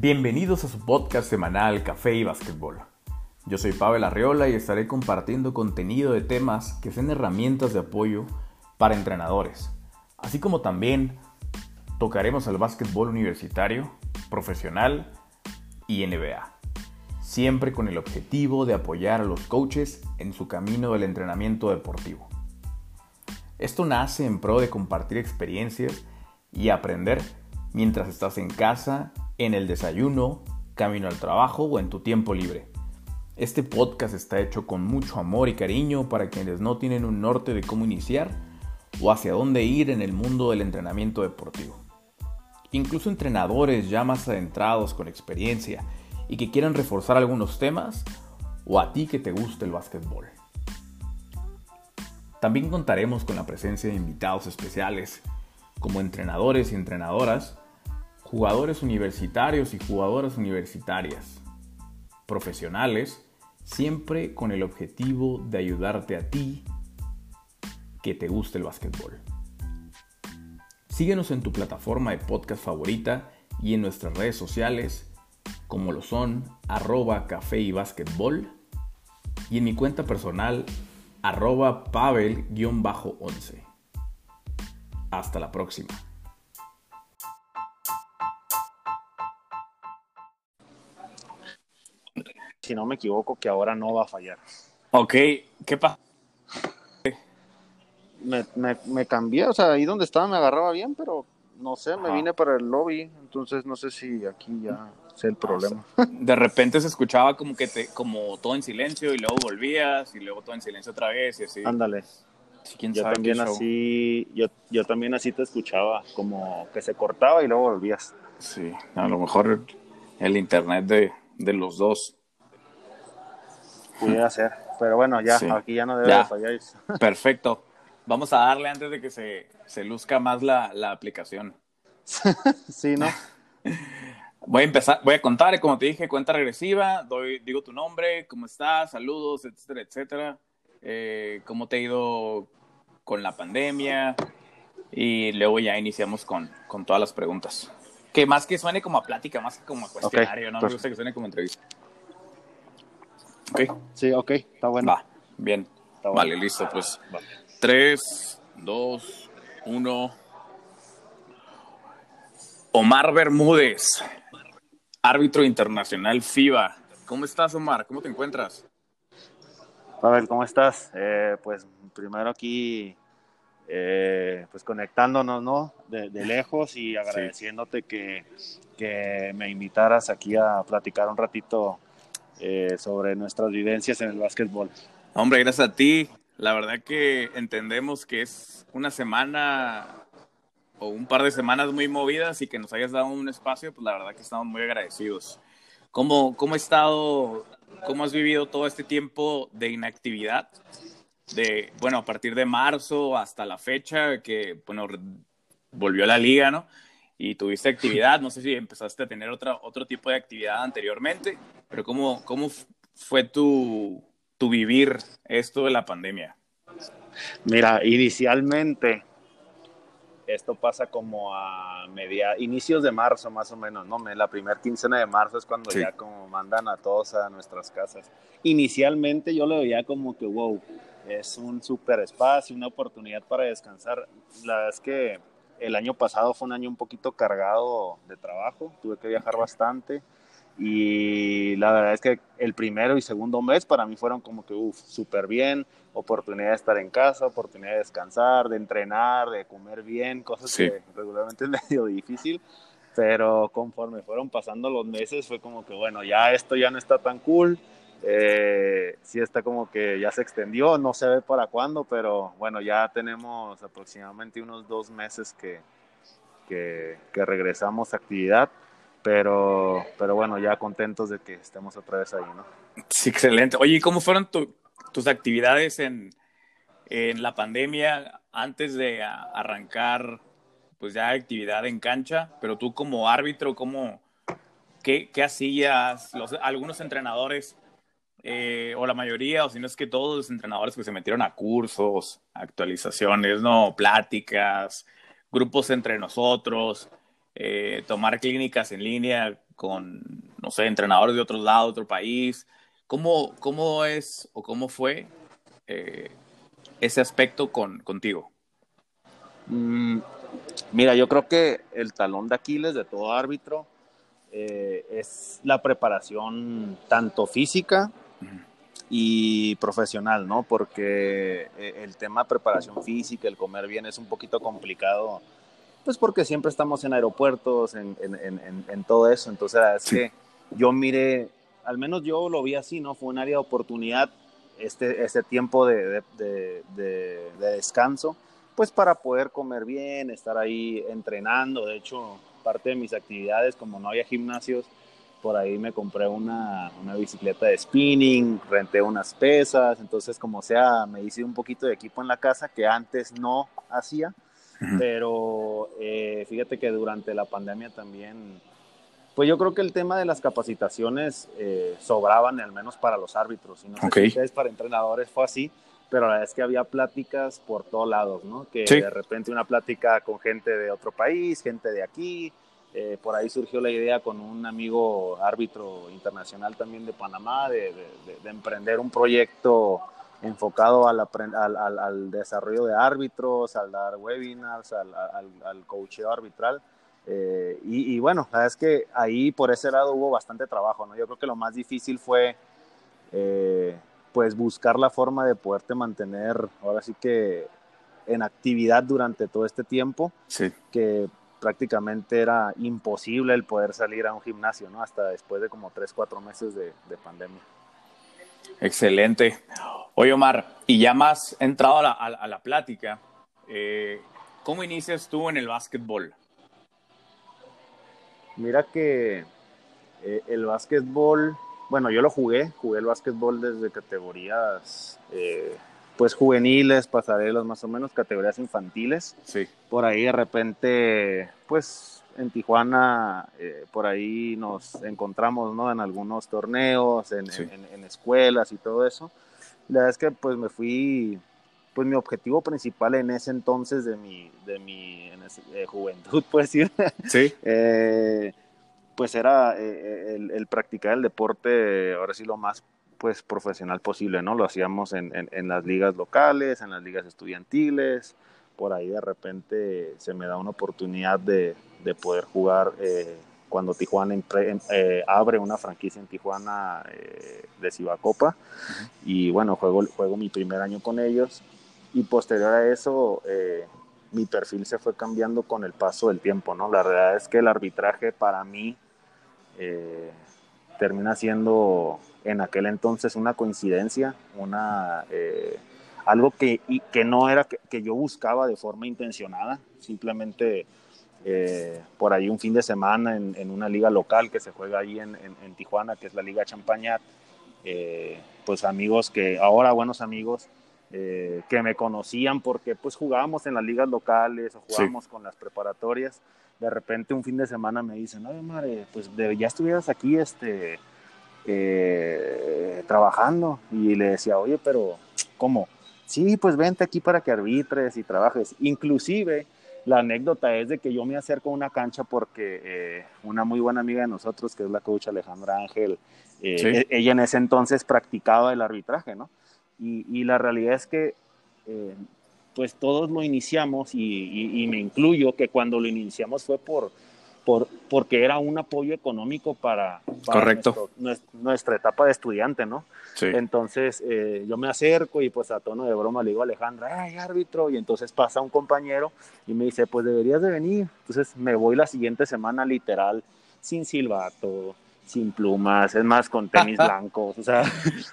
Bienvenidos a su podcast semanal Café y Básquetbol. Yo soy Pavel Arriola y estaré compartiendo contenido de temas que sean herramientas de apoyo para entrenadores, así como también tocaremos el básquetbol universitario, profesional y NBA, siempre con el objetivo de apoyar a los coaches en su camino del entrenamiento deportivo. Esto nace en pro de compartir experiencias y aprender mientras estás en casa, en el desayuno, camino al trabajo o en tu tiempo libre. Este podcast está hecho con mucho amor y cariño para quienes no tienen un norte de cómo iniciar o hacia dónde ir en el mundo del entrenamiento deportivo. Incluso entrenadores ya más adentrados con experiencia y que quieran reforzar algunos temas o a ti que te guste el básquetbol. También contaremos con la presencia de invitados especiales como entrenadores y entrenadoras, jugadores universitarios y jugadoras universitarias, profesionales, siempre con el objetivo de ayudarte a ti que te guste el básquetbol. Síguenos en tu plataforma de podcast favorita y en nuestras redes sociales como lo son arroba café y básquetbol y en mi cuenta personal arroba pavel-11. Hasta la próxima. Si no me equivoco, que ahora no va a fallar. Ok, ¿qué pasa? Me, me, me cambié, o sea, ahí donde estaba me agarraba bien, pero no sé, me Ajá. vine para el lobby, entonces no sé si aquí ya sé el problema. De repente se escuchaba como que te, como todo en silencio y luego volvías y luego todo en silencio otra vez y así. Ándale, quién yo sabe también así, yo, yo también así te escuchaba, como que se cortaba y luego volvías. Sí, a lo mejor el internet de, de los dos. Pudiera ser, pero bueno, ya, Sí. aquí ya no debe Ya. de fallar. Perfecto. Vamos a darle antes de que se, se luzca más la, la aplicación. sí, ¿no? Voy a empezar, voy a contar, como te dije, cuenta regresiva, doy, digo tu nombre, cómo estás, saludos, etcétera, etcétera. Eh, cómo te ha ido con la pandemia y luego ya iniciamos con, con todas las preguntas. Que más que suene como a plática, más que como a cuestionario, ¿no? Me gusta que suene como entrevista. Ok, Sí, ok, está bueno. va, bien. Está bueno. Vale, listo, pues. Va. 3, 2, 1. Omar Bermúdez, árbitro internacional FIBA. ¿Cómo estás, Omar? ¿Cómo te encuentras? Pavel, ¿cómo estás? Eh, pues primero aquí, eh, pues conectándonos, ¿no? De, de lejos y agradeciéndote que, que me invitaras aquí a platicar un ratito eh, sobre nuestras vivencias en el básquetbol. Hombre, gracias a ti. La verdad que entendemos que es una semana o un par de semanas muy movidas y que nos hayas dado un espacio, pues la verdad que estamos muy agradecidos. ¿Cómo, cómo ha estado, cómo has vivido todo este tiempo de inactividad? De, bueno, a partir de marzo hasta la fecha que, bueno, volvió la liga, ¿no? Y tuviste actividad, no sé si empezaste a tener otra, otro tipo de actividad anteriormente, pero ¿cómo, cómo fue tu, tu vivir esto de la pandemia? Mira, inicialmente esto pasa como a media, inicios de marzo más o menos, ¿no? La primera quincena de marzo es cuando Sí. ya como mandan a todos a nuestras casas. Inicialmente yo lo veía como que, wow, es un super espacio, una oportunidad para descansar. La verdad es que el año pasado fue un año un poquito cargado de trabajo, tuve que viajar bastante y la verdad es que el primero y segundo mes para mí fueron como que, uff, súper bien, oportunidad de estar en casa, oportunidad de descansar, de entrenar, de comer bien, cosas Sí. que regularmente es medio difícil, pero conforme fueron pasando los meses fue como que, bueno, ya esto ya no está tan cool, eh, sí está como que ya se extendió, no se ve para cuándo, pero bueno, ya tenemos aproximadamente unos dos meses que, que, que regresamos a actividad, pero, pero bueno, ya contentos de que estemos otra vez ahí, ¿no? Sí, excelente. Oye, ¿y cómo fueron tu- tus actividades en, en la pandemia antes de a- arrancar, pues ya actividad en cancha? Pero tú como árbitro, ¿cómo, qué, qué hacías? Los, algunos entrenadores, eh, o la mayoría, o si no es que todos los entrenadores que se metieron a cursos, actualizaciones, ¿no? Pláticas, grupos entre nosotros, eh, tomar clínicas en línea con, no sé, entrenadores de otro lado, otro país. ¿Cómo, cómo es o cómo fue eh, ese aspecto con, contigo? Mm, mira, yo creo que el talón de Aquiles de todo árbitro es la preparación tanto física y profesional, ¿no? Porque eh, el tema de preparación física, el comer bien es un poquito complicado, pues porque siempre estamos en aeropuertos, en, todo eso. Entonces, es que yo mire, al menos yo lo vi así, ¿no? Fue un área de oportunidad este, este tiempo de, de descanso, pues para poder comer bien, estar ahí entrenando. De hecho, parte de mis actividades, como no había gimnasios, por ahí me compré una, una, bicicleta de spinning, renté unas pesas, entonces como sea, me hice un poquito de equipo en la casa que antes no hacía, pero eh, fíjate que durante la pandemia también, pues yo creo que el tema de las capacitaciones eh, sobraban, al menos para los árbitros, y no sé si para entrenadores fue así, pero la verdad es que había pláticas por todos lados, ¿no? Que de repente una plática con gente de otro país, gente de aquí, eh, por ahí surgió la idea con un amigo árbitro internacional también de Panamá de, emprender un proyecto enfocado al, al, desarrollo de árbitros, al dar webinars, al, al coacheo arbitral. Eh, y, bueno, la verdad es que ahí por ese lado hubo bastante trabajo, ¿no? Yo creo que lo más difícil fue eh, pues buscar la forma de poderte mantener ahora sí que en actividad durante todo este tiempo, sí. que prácticamente era imposible el poder salir a un gimnasio, ¿no? Hasta después de como tres, cuatro meses de, pandemia. Excelente. Oye, Omar, y ya más entrado a la, plática, eh, ¿cómo inicias tú en el básquetbol? Mira que eh, el básquetbol, bueno, yo lo jugué, jugué el básquetbol desde categorías eh, pues juveniles, pasarelas, más o menos, categorías infantiles. Sí. Por ahí de repente, pues en Tijuana, eh, por ahí nos encontramos, ¿no? En algunos torneos, en, escuelas y todo eso. La verdad es que pues me fui, pues mi objetivo principal en ese entonces de mi, de mi eh, juventud, pues sí. Sí. Eh, pues era el, el, practicar el deporte, ahora sí lo más pues profesional posible, ¿no? Lo hacíamos en, en, las ligas locales, en las ligas estudiantiles, por ahí de repente se me da una oportunidad de, de poder jugar eh, cuando Tijuana eh, abre una franquicia en Tijuana eh, de Cibacopa y bueno, juego, juego mi primer año con ellos y posterior a eso mi perfil se fue cambiando con el paso del tiempo, ¿no? La realidad es que el arbitraje para mí termina siendo en aquel entonces una coincidencia, una, eh, algo que, que no era que, yo buscaba de forma intencionada, simplemente eh, por ahí un fin de semana en, una liga local que se juega ahí en, Tijuana, que es la Liga Champañat, eh, pues amigos que, ahora buenos amigos, que me conocían porque pues jugábamos en las ligas locales o jugábamos con las preparatorias, de repente un fin de semana me dicen, oye, madre, pues ya estuvieras aquí, este, eh, trabajando y le decía, oye, pero ¿cómo? Sí, pues vente aquí para que arbitres y trabajes. Inclusive, la anécdota es de que yo me acerco a una cancha porque eh, una muy buena amiga de nosotros, que es la coach Alejandra Ángel, eh, e-, ella en ese entonces practicaba el arbitraje, ¿no? Y, la realidad es que, pues todos lo iniciamos y, y, me incluyo que cuando lo iniciamos fue por, porque era un apoyo económico para, nuestra etapa de estudiante, ¿no? Entonces eh, yo me acerco y pues a tono de broma le digo a Alejandra, ay árbitro, y entonces pasa un compañero y me dice, pues deberías de venir. Entonces me voy la siguiente semana literal, sin silbato, sin plumas, es más, con tenis blancos. O sea,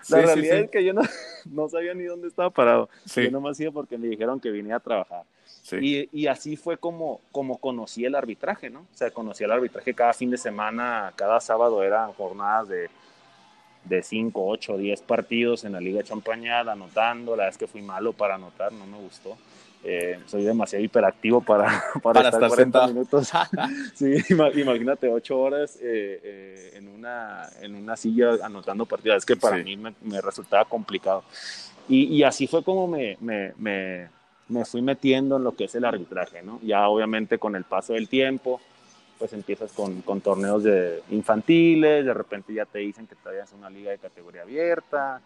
la realidad es que yo no, no, sabía ni dónde estaba parado. Yo nomás iba porque me dijeron que vine a trabajar. Y, y, así fue como, como conocí el arbitraje, ¿no? O sea, conocí el arbitraje cada fin de semana, cada sábado eran jornadas de, de 5, 8, 10 partidos en la Liga Champañada, anotando. La es que fui malo para anotar, no me gustó. Eh, soy demasiado hiperactivo para, para, estar, 40 minutos. sí, imagínate, 8 horas eh, eh, en, una, en una silla anotando partidos. Es que para mí me, me, resultaba complicado. Y, y así fue como me, me, me me fui metiendo en lo que es el arbitraje, ¿no? Ya obviamente con el paso del tiempo, pues empiezas con, con, torneos de infantiles, de repente ya te dicen que todavía es una liga de categoría abierta.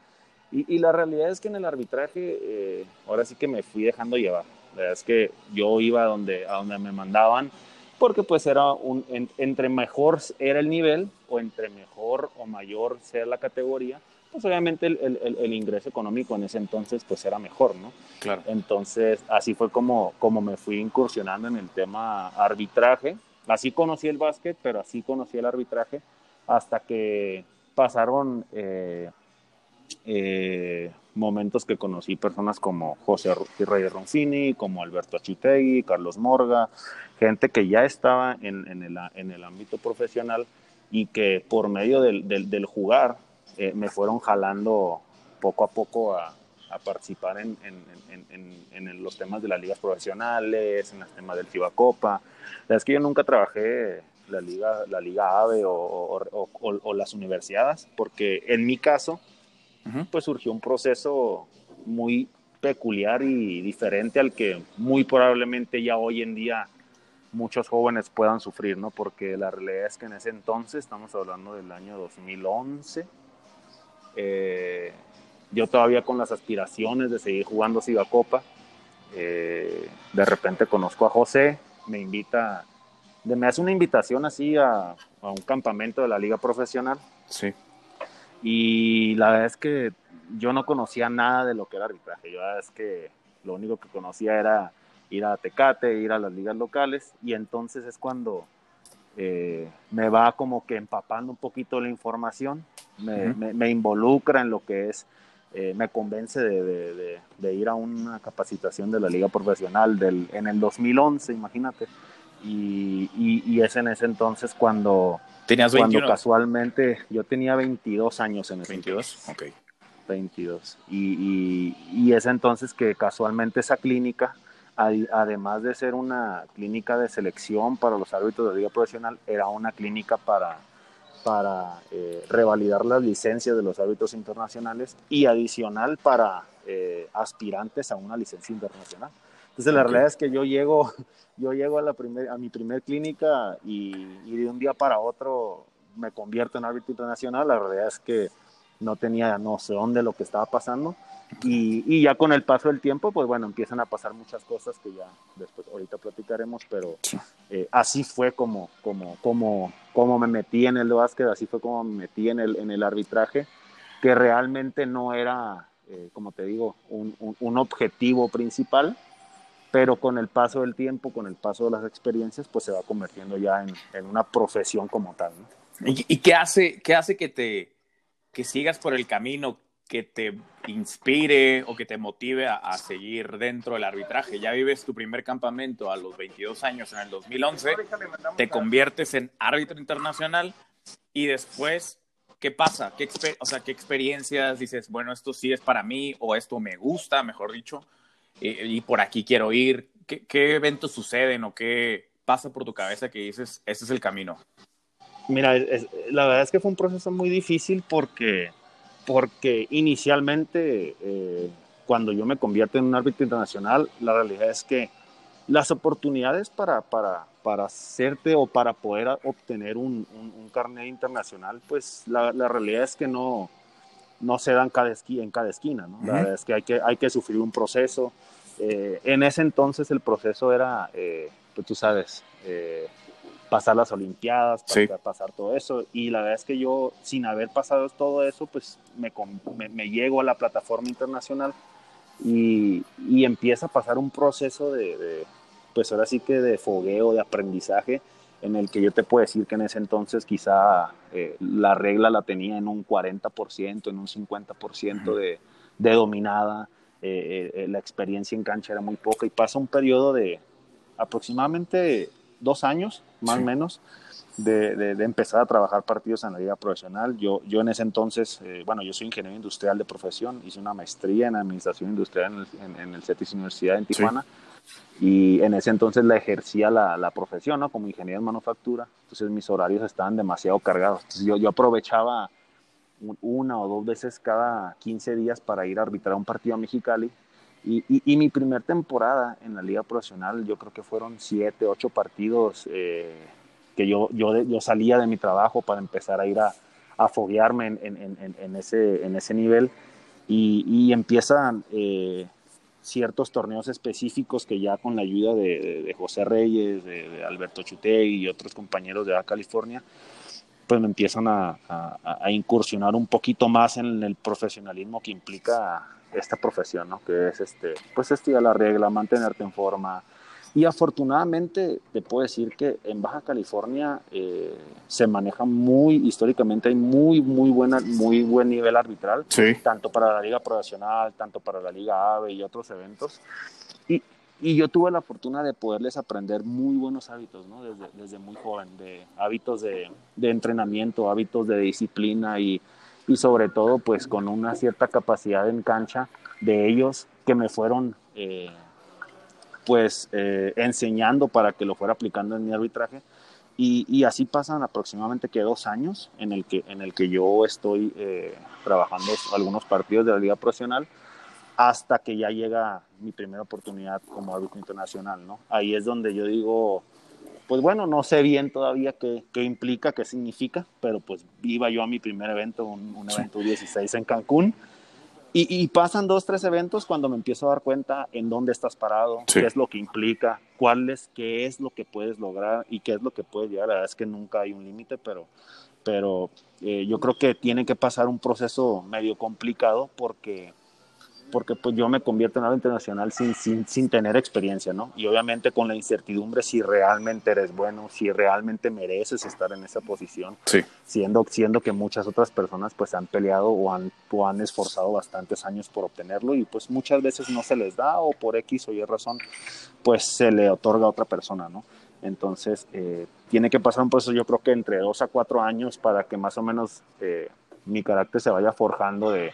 Y, y la realidad es que en el arbitraje, eh, ahora sí que me fui dejando llevar. La verdad es que yo iba a donde, a donde me mandaban, porque pues era un, entre mejor era el nivel, o entre mejor o mayor sea la categoría, pues obviamente el, el, el, ingreso económico en ese entonces pues era mejor, ¿no? Claro. Entonces así fue como, como me fui incursionando en el tema arbitraje Así conocí el básquet, pero así conocí el arbitraje hasta que pasaron eh, eh, momentos que conocí personas como José Reyes Roncini, como Alberto Achutegui, Carlos Morga, gente que ya estaba en, el, ámbito profesional y que por medio del, jugar eh, me fueron jalando poco a poco a, participar en, los temas de las ligas profesionales, en los temas del FIBA Copa, es que yo nunca trabajé la liga, la liga AVE o, las universidades, porque en mi caso, pues surgió un proceso muy peculiar y diferente al que muy probablemente ya hoy en día muchos jóvenes puedan sufrir, ¿no? Porque la realidad es que en ese entonces, estamos hablando del año 2011, eh, yo todavía con las aspiraciones de seguir jugando Siga Copa, eh, de repente conozco a José, me invita, me hace una invitación así a, un campamento de la liga profesional. Sí. Y la verdad es que yo no conocía nada de lo que era arbitraje. Yo la verdad es que lo único que conocía era ir a Tecate, ir a las ligas locales. Y entonces es cuando eh, me va como que empapando un poquito la información, me involucra en lo que es eh, me convence de, ir a una capacitación de la liga profesional del, en el 2011, imagínate. Y, es en ese entonces cuando, ¿Tenías cuando casualmente yo tenía 22 años en ese 22, ok. 22. Y, y, es entonces que casualmente esa clínica, además de ser una clínica de selección para los árbitros de liga profesional, era una clínica para para eh, revalidar las licencias de los árbitros internacionales y adicional para eh, aspirantes a una licencia internacional. Entonces la realidad es que yo llego, yo llego a, la primer, a mi primer clínica y, y, de un día para otro me convierto en árbitro internacional. La realidad es que no tenía no sé dónde lo que estaba pasando. Y, ya con el paso del tiempo, pues bueno, empiezan a pasar muchas cosas que ya después ahorita platicaremos, pero eh, así fue como, como, como, como me metí en el básquet, así fue como me metí en el, en el arbitraje, que realmente no era, eh, como te digo, un, un, objetivo principal, pero con el paso del tiempo, con el paso de las experiencias, pues se va convirtiendo ya en, en una profesión como tal. ¿Y, ¿Y, qué hace, qué hace que te que sigas por el camino que te inspire o que te motive a, seguir dentro del arbitraje. Ya vives tu primer campamento a los 22 años en el 2011, te conviertes en árbitro internacional y después, ¿qué pasa? ¿Qué, o sea, ¿qué experiencias dices, bueno, esto sí es para mí o esto me gusta, mejor dicho, y, por aquí quiero ir? ¿Qué, ¿Qué eventos suceden o qué pasa por tu cabeza que dices, este es el camino? Mira, la verdad es que fue un proceso muy difícil porque porque inicialmente eh, cuando yo me convierto en un árbitro internacional, la realidad es que las oportunidades para, para, para hacerte o para poder obtener un, un, carnet internacional, pues la, la, realidad es que no, no se dan cada en cada esquina. ¿no? La verdad es que hay, que hay que sufrir un proceso. Eh, en ese entonces el proceso era, eh, pues tú sabes, pasar las Olimpiadas, pasar, todo eso. Y la verdad es que yo, sin haber pasado todo eso, pues me, me, llego a la plataforma internacional y, y, empieza a pasar un proceso de, pues ahora sí que de fogueo, de aprendizaje, en el que yo te puedo decir que en ese entonces quizá eh, la regla la tenía en un 40%, en un 50% de, de, dominada. Eh, eh, la experiencia en cancha era muy poca y pasa un periodo de aproximadamente dos años, más o menos, de, de, empezar a trabajar partidos en la liga profesional. Yo, yo en ese entonces, eh, bueno, yo soy ingeniero industrial de profesión, hice una maestría en administración industrial en el, en, el CETIS Universidad en Tijuana. Y en ese entonces la ejercía la, la, profesión, ¿no? Como ingeniero en manufactura. Entonces mis horarios estaban demasiado cargados. Entonces yo, yo aprovechaba una o dos veces cada 15 días para ir a arbitrar un partido a Mexicali y, y, mi primer temporada en la liga profesional, yo creo que fueron siete, ocho partidos eh, que yo, yo, yo salía de mi trabajo para empezar a ir a, a foguearme en, en, en, ese, en ese nivel y, y empiezan eh, ciertos torneos específicos que ya con la ayuda de, José Reyes, de, Alberto Chutegui y otros compañeros de California, pues me empiezan a, incursionar un poquito más en el profesionalismo que implica esta profesión, ¿no? Que es este, pues estudiar la regla, mantenerte en forma, y afortunadamente te puedo decir que en Baja California eh, se maneja muy, históricamente hay muy, muy, buena, muy buen nivel arbitral, tanto para la Liga Profesional, tanto para la Liga AVE y otros eventos. Y, y yo tuve la fortuna de poderles aprender muy buenos hábitos, ¿no? desde, desde muy joven, de hábitos de, de entrenamiento, hábitos de disciplina y, y sobre todo pues con una cierta capacidad en cancha de ellos que me fueron... Eh, pues eh, enseñando para que lo fuera aplicando en mi arbitraje. Y, así pasan aproximadamente que dos años en el que, en el que yo estoy eh, trabajando algunos partidos de la liga profesional hasta que ya llega mi primera oportunidad como árbitro internacional, ¿no? Ahí es donde yo digo, pues bueno, no sé bien todavía qué, qué implica, qué significa, pero pues iba yo a mi primer evento, un, un evento 16 en Cancún, y, pasan dos, tres eventos cuando me empiezo a dar cuenta en dónde estás parado, qué es lo que implica, cuál es, qué es lo que puedes lograr y qué es lo que puedes llegar. La verdad es que nunca hay un límite, pero, pero eh, yo creo que tiene que pasar un proceso medio complicado porque porque pues yo me convierto en algo internacional sin, sin, sin, tener experiencia, ¿no? Y obviamente con la incertidumbre si realmente eres bueno, si realmente mereces estar en esa posición, sí. siendo, siendo que muchas otras personas pues han peleado o han, o han esforzado bastantes años por obtenerlo y pues muchas veces no se les da o por X o Y razón pues se le otorga a otra persona, ¿no? Entonces eh, tiene que pasar un proceso yo creo que entre dos a cuatro años para que más o menos eh, mi carácter se vaya forjando de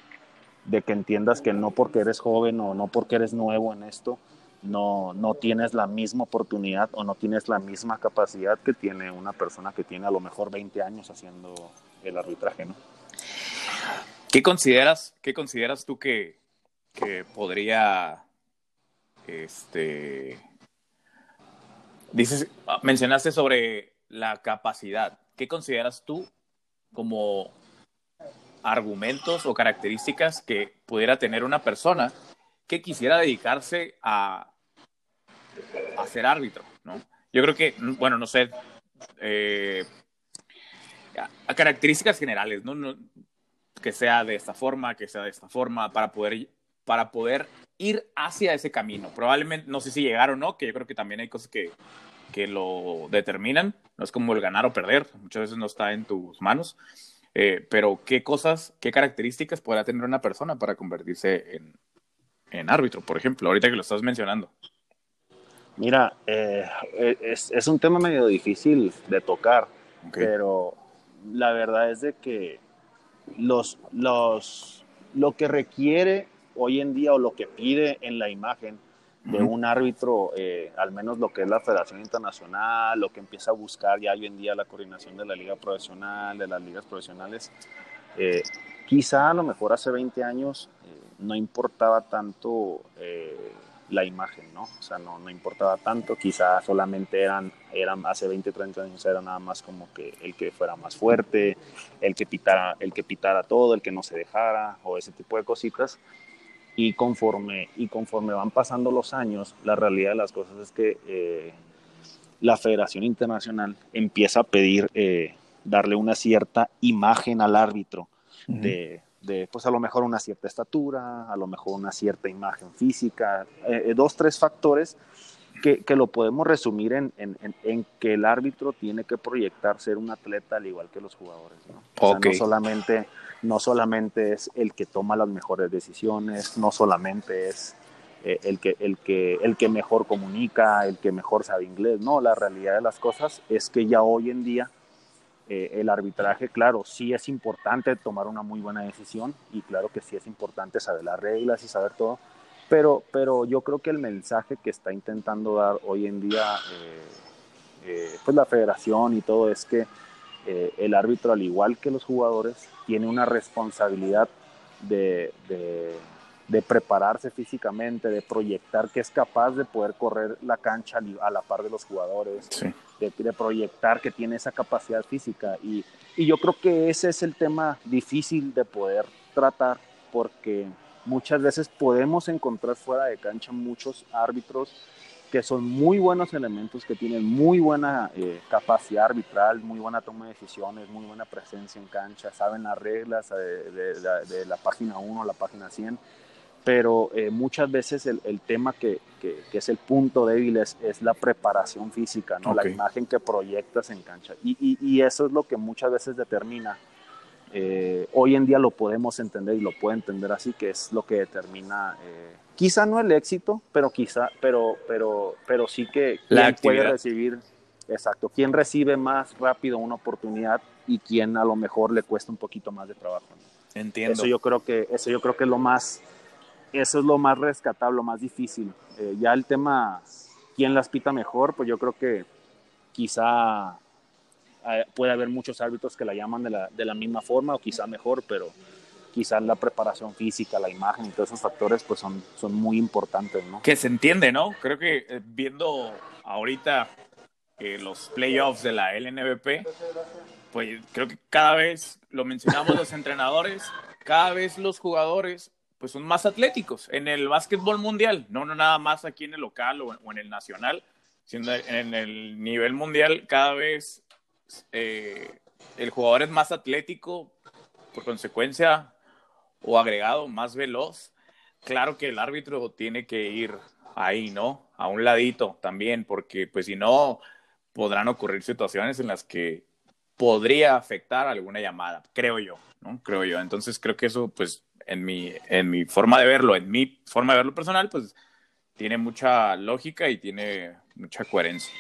de que entiendas que no porque eres joven o no porque eres nuevo en esto, no, no tienes la misma oportunidad o no tienes la misma capacidad que tiene una persona que tiene a lo mejor 20 años haciendo el arbitraje, ¿no? ¿Qué consideras, qué consideras tú que, que podría, este, dices, mencionaste sobre la capacidad, ¿qué consideras tú como argumentos o características que pudiera tener una persona que quisiera dedicarse a, a ser árbitro, ¿no? Yo creo que, bueno, no sé, eh, a características generales, ¿no? ¿no? Que sea de esta forma, que sea de esta forma, para poder, para poder ir hacia ese camino. Probablemente, no sé si llegar o no, que yo creo que también hay cosas que, que lo determinan. No es como el ganar o perder, muchas veces no está en tus manos. Eh, pero, ¿qué cosas, qué características podrá tener una persona para convertirse en, en árbitro, por ejemplo, ahorita que lo estás mencionando? Mira, eh, es, es, un tema medio difícil de tocar, pero la verdad es de que los, los, lo que requiere hoy en día o lo que pide en la imagen de un árbitro, eh, al menos lo que es la Federación Internacional, lo que empieza a buscar ya hoy en día la coordinación de la liga profesional, de las ligas profesionales. Eh, quizá a lo mejor hace 20 años eh, no importaba tanto la imagen, ¿no? O sea, no, no importaba tanto, quizá solamente eran, eran, hace 20, 30 años era nada más como que el que fuera más fuerte, el que pitara, el que pitara todo, el que no se dejara, o ese tipo de cositas y conforme, y conforme van pasando los años, la realidad de las cosas es que eh, la Federación Internacional empieza a pedir eh, darle una cierta imagen al árbitro de, de, pues a lo mejor una cierta estatura, a lo mejor una cierta imagen física, eh, dos, tres factores que, que, lo podemos resumir en, en, en, que el árbitro tiene que proyectar ser un atleta al igual que los jugadores. ¿no? O sea, no solamente no solamente es el que toma las mejores decisiones, no solamente es eh, el, que, el, que, el que mejor comunica, el que mejor sabe inglés, no, la realidad de las cosas es que ya hoy en día eh, el arbitraje, claro, sí es importante tomar una muy buena decisión y claro que sí es importante saber las reglas y saber todo, pero, pero yo creo que el mensaje que está intentando dar hoy en día eh, pues la federación y todo es que eh, el árbitro, al igual que los jugadores, tiene una responsabilidad de, de, prepararse físicamente, de proyectar que es capaz de poder correr la cancha a la par de los jugadores, de, proyectar que tiene esa capacidad física. Y, y yo creo que ese es el tema difícil de poder tratar porque muchas veces podemos encontrar fuera de cancha muchos árbitros que son muy buenos elementos, que tienen muy buena eh, capacidad arbitral, muy buena toma de decisiones, muy buena presencia en cancha, saben las reglas eh, de, la página 1 a la página 100, pero eh, muchas veces el, tema que, que, es el punto débil es, es la preparación física, ¿no? la imagen que proyectas en cancha. Y, y, y, eso es lo que muchas veces determina. Eh, hoy en día lo podemos entender y lo puede entender así, que es lo que determina, eh, quizá no el éxito, pero quizá, pero, pero, pero sí que quién puede recibir, exacto, quién recibe más rápido una oportunidad y quién a lo mejor le cuesta un poquito más de trabajo. Entiendo. Eso yo creo que, eso yo creo que es lo más eso es lo más rescatable, lo más difícil. Eh, ya el tema, quién las pita mejor, pues yo creo que quizá eh, puede haber muchos árbitros que la llaman de la, de la misma forma o quizá mejor, pero quizás la preparación física, la imagen y todos esos factores pues son, son muy importantes, ¿no? Que se entiende, ¿no? Creo que eh, viendo ahorita los playoffs de la LNBP, pues creo que cada vez, lo mencionamos los entrenadores, cada vez los jugadores pues son más atléticos en el básquetbol mundial, no, no nada más aquí en el local o, en el nacional, sino en el nivel mundial cada vez eh, el jugador es más atlético, por consecuencia o agregado más veloz. Claro que el árbitro tiene que ir ahí, ¿no? A un ladito también, porque pues si no podrán ocurrir situaciones en las que podría afectar alguna llamada, creo yo, ¿no? Creo yo. Entonces creo que eso pues en mi, en mi forma de verlo, en mi forma de verlo personal, pues tiene mucha lógica y tiene mucha coherencia.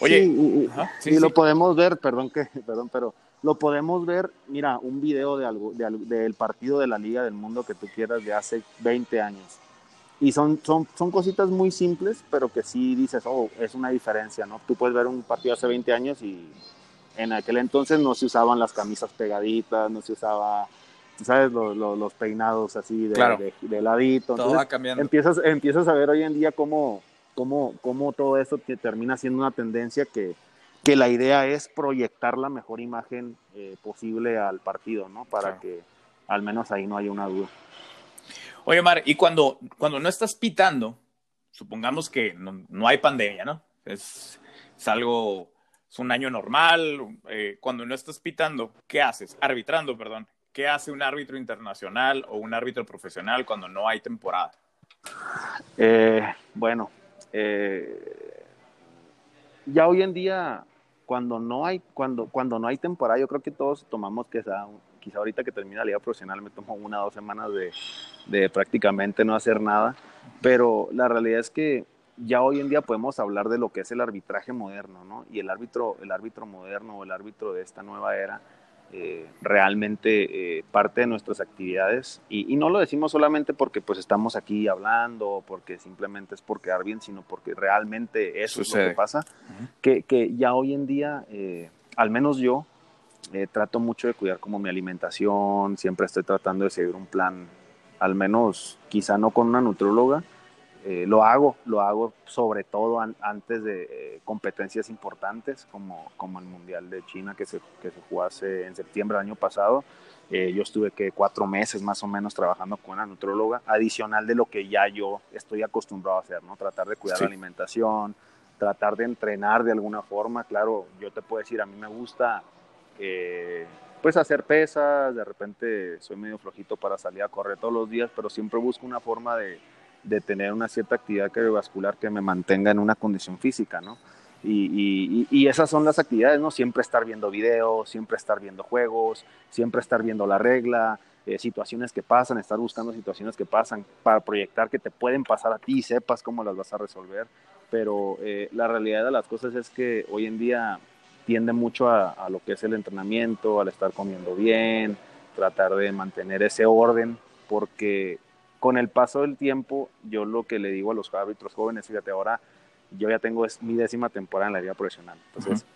Oye, y, lo podemos ver, perdón que, perdón, pero lo podemos ver, mira, un video de algo, de, del partido de la Liga del Mundo que tú quieras de hace 20 años. Y son, son, son cositas muy simples, pero que sí dices, oh, es una diferencia, ¿no? Tú puedes ver un partido hace 20 años y en aquel entonces no se usaban las camisas pegaditas, no se usaba ¿sabes? Los, los, peinados así de, de, ladito. todo va cambiando. Empiezas, empiezas a ver hoy en día cómo, cómo, cómo todo eso te termina siendo una tendencia que, que la idea es proyectar la mejor imagen eh, posible al partido, ¿no? Para que al menos ahí no haya una duda. Oye, Mar, y cuando, cuando no estás pitando, supongamos que no, no hay pandemia, ¿no? Es, es, algo, es un año normal, eh, cuando no estás pitando, ¿qué haces? Arbitrando, perdón. ¿Qué hace un árbitro internacional o un árbitro profesional cuando no hay temporada? Eh, bueno, ya hoy en día, cuando no hay, cuando, cuando no hay temporada, yo creo que todos tomamos sea, quizá ahorita que termina la liga profesional me tomo una o dos semanas de, de prácticamente no hacer nada, pero la realidad es que ya hoy en día podemos hablar de lo que es el arbitraje moderno, ¿no? Y el árbitro, el árbitro moderno o el árbitro de esta nueva era eh, realmente eh, parte de nuestras actividades. Y, no lo decimos solamente porque pues estamos aquí hablando o porque simplemente es por quedar bien, sino porque realmente eso es lo que pasa, que, que, ya hoy en día, eh, al menos yo, trato mucho de cuidar como mi alimentación, siempre estoy tratando de seguir un plan, al menos quizá no con una nutróloga, eh, lo hago, lo hago sobre todo antes de eh, competencias importantes como, como el Mundial de China que se, que se jugó hace, en septiembre del año pasado. Eh, yo estuve que cuatro meses más o menos trabajando con una nutróloga, adicional de lo que ya yo estoy acostumbrado a hacer, ¿no? Tratar de cuidar la alimentación, tratar de entrenar de alguna forma. Claro, yo te puedo decir, a mí me gusta pues hacer pesas, de repente soy medio flojito para salir a correr todos los días, pero siempre busco una forma de, de tener una cierta actividad cardiovascular que me mantenga en una condición física, ¿no? Y, esas son las actividades, ¿no? Siempre estar viendo videos, siempre estar viendo juegos, siempre estar viendo la regla, eh, situaciones que pasan, estar buscando situaciones que pasan para proyectar que te pueden pasar a ti y sepas cómo las vas a resolver. Pero eh, la realidad de las cosas es que hoy en día tiende mucho a lo que es el entrenamiento, al estar comiendo bien, tratar de mantener ese orden, porque con el paso del tiempo, yo lo que le digo a los árbitros jóvenes, fíjate, ahora yo ya tengo es mi décima temporada en la liga profesional. Entonces,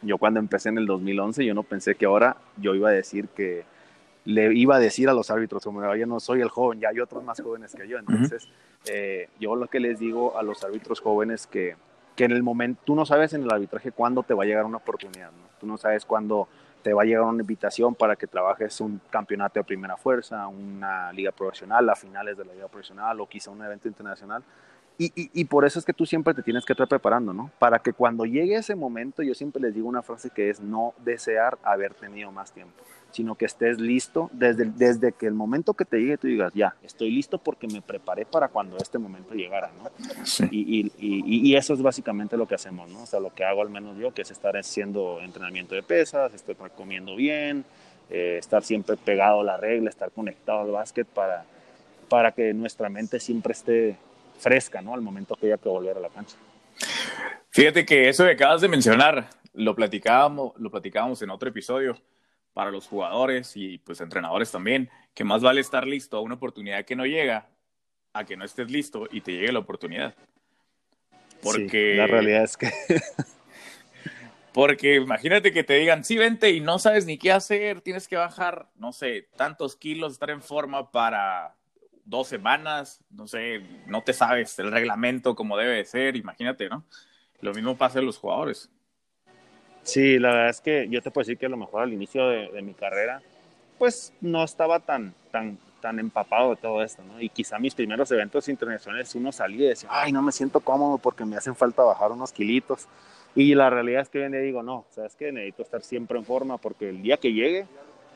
yo cuando empecé en el 2011, yo no pensé que ahora yo iba a decir que le iba a decir a los árbitros, como yo no soy el joven, ya hay otros más jóvenes que yo. Entonces, eh, yo lo que les digo a los árbitros jóvenes que que en el momento, tú no sabes en el arbitraje cuándo te va a llegar una oportunidad, ¿no? Tú no sabes cuándo te va a llegar una invitación para que trabajes un campeonato de primera fuerza, una liga profesional, a finales de la liga profesional o quizá un evento internacional. Y, y, y, por eso es que tú siempre te tienes que estar preparando, ¿no? Para que cuando llegue ese momento, yo siempre les digo una frase que es no desear haber tenido más tiempo sino que estés listo desde, desde que el momento que te llegue tú digas, ya, estoy listo porque me preparé para cuando este momento llegara, ¿no? Sí. Y, y, y, eso es básicamente lo que hacemos, ¿no? O sea, lo que hago al menos yo, que es estar haciendo entrenamiento de pesas, estar comiendo bien, eh, estar siempre pegado a la regla, estar conectado al básquet para, para que nuestra mente siempre esté fresca, ¿no? Al momento que haya que volver a la cancha. Fíjate que eso que acabas de mencionar, lo platicábamos, lo platicábamos en otro episodio para los jugadores y pues entrenadores también, que más vale estar listo a una oportunidad que no llega a que no estés listo y te llegue la oportunidad. Porque sí, la realidad es que porque imagínate que te digan, "Sí, vente" y no sabes ni qué hacer, tienes que bajar, no sé, tantos kilos, estar en forma para dos semanas, no sé, no te sabes el reglamento como debe de ser, imagínate, ¿no? Lo mismo pasa en los jugadores. Sí, la verdad es que yo te puedo decir que a lo mejor al inicio de, de, mi carrera, pues no estaba tan, tan, tan empapado de todo esto, ¿no? Y quizá mis primeros eventos internacionales uno salía y decía, ay, no me siento cómodo porque me hacen falta bajar unos kilitos. Y la realidad es que hoy en día digo, no, o sea, es que necesito estar siempre en forma porque el día que llegue,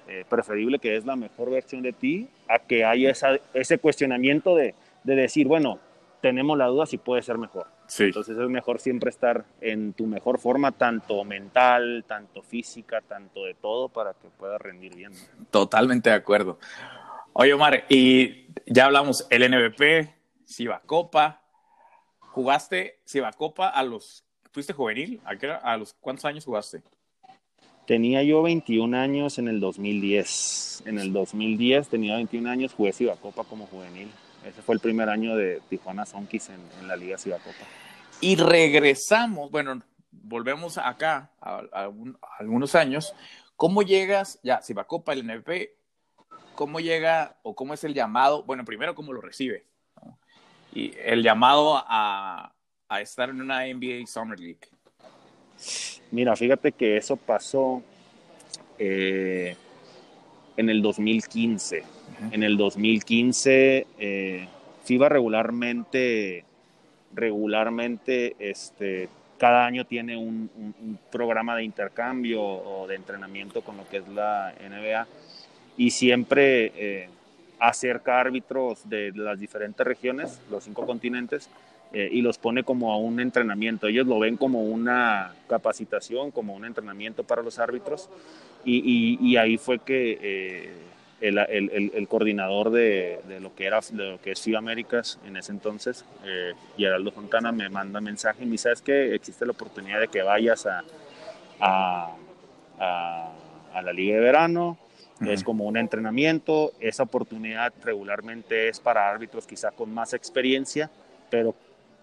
eh, preferible que es la mejor versión de ti, a que haya esa, ese cuestionamiento de, de decir, bueno, tenemos la duda si puede ser mejor. Sí. Entonces es mejor siempre estar en tu mejor forma, tanto mental, tanto física, tanto de todo, para que puedas rendir bien. Totalmente de acuerdo. Oye, Omar, y ya hablamos el NBP, Copa. ¿Jugaste Copa a los... ¿Fuiste juvenil? ¿A, qué, ¿A los cuántos años jugaste? Tenía yo 21 años en el 2010. En el 2010 tenía 21 años, jugué Copa como juvenil. Ese fue el primer año de Tijuana Sonkis en, en, la Liga Cibacopa. Y regresamos, bueno, volvemos acá a, a, a, algunos años. ¿Cómo llegas, ya, Cibacopa, el NP, cómo llega o cómo es el llamado? Bueno, primero, ¿cómo lo recibe? ¿no? Y el llamado a, a estar en una NBA Summer League. Mira, fíjate que eso pasó eh, en el 2015. En el 2015 eh, FIBA regularmente, regularmente, este, cada año tiene un, un, un, programa de intercambio o de entrenamiento con lo que es la NBA y siempre eh, acerca árbitros de las diferentes regiones, los cinco continentes, eh, y los pone como a un entrenamiento. Ellos lo ven como una capacitación, como un entrenamiento para los árbitros, y, y, y ahí fue que eh, el, el, el, coordinador de, de, lo que era de lo que es FIBA Américas en ese entonces, eh, Geraldo Fontana, me manda mensaje y me dice, ¿sabes que existe la oportunidad de que vayas a, a, a, a la Liga de Verano? Uh -huh. Es como un entrenamiento, esa oportunidad regularmente es para árbitros quizá con más experiencia, pero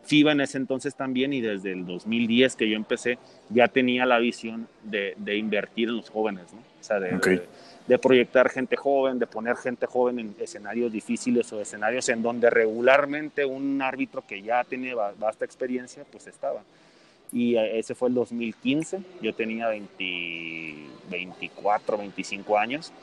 FIBA en ese entonces también y desde el 2010 que yo empecé ya tenía la visión de, de invertir en los jóvenes, ¿no? O sea, de, okay. de, de, proyectar gente joven, de poner gente joven en escenarios difíciles o escenarios en donde regularmente un árbitro que ya tiene vasta experiencia pues estaba. Y ese fue el 2015, yo tenía 20, 24, 25 años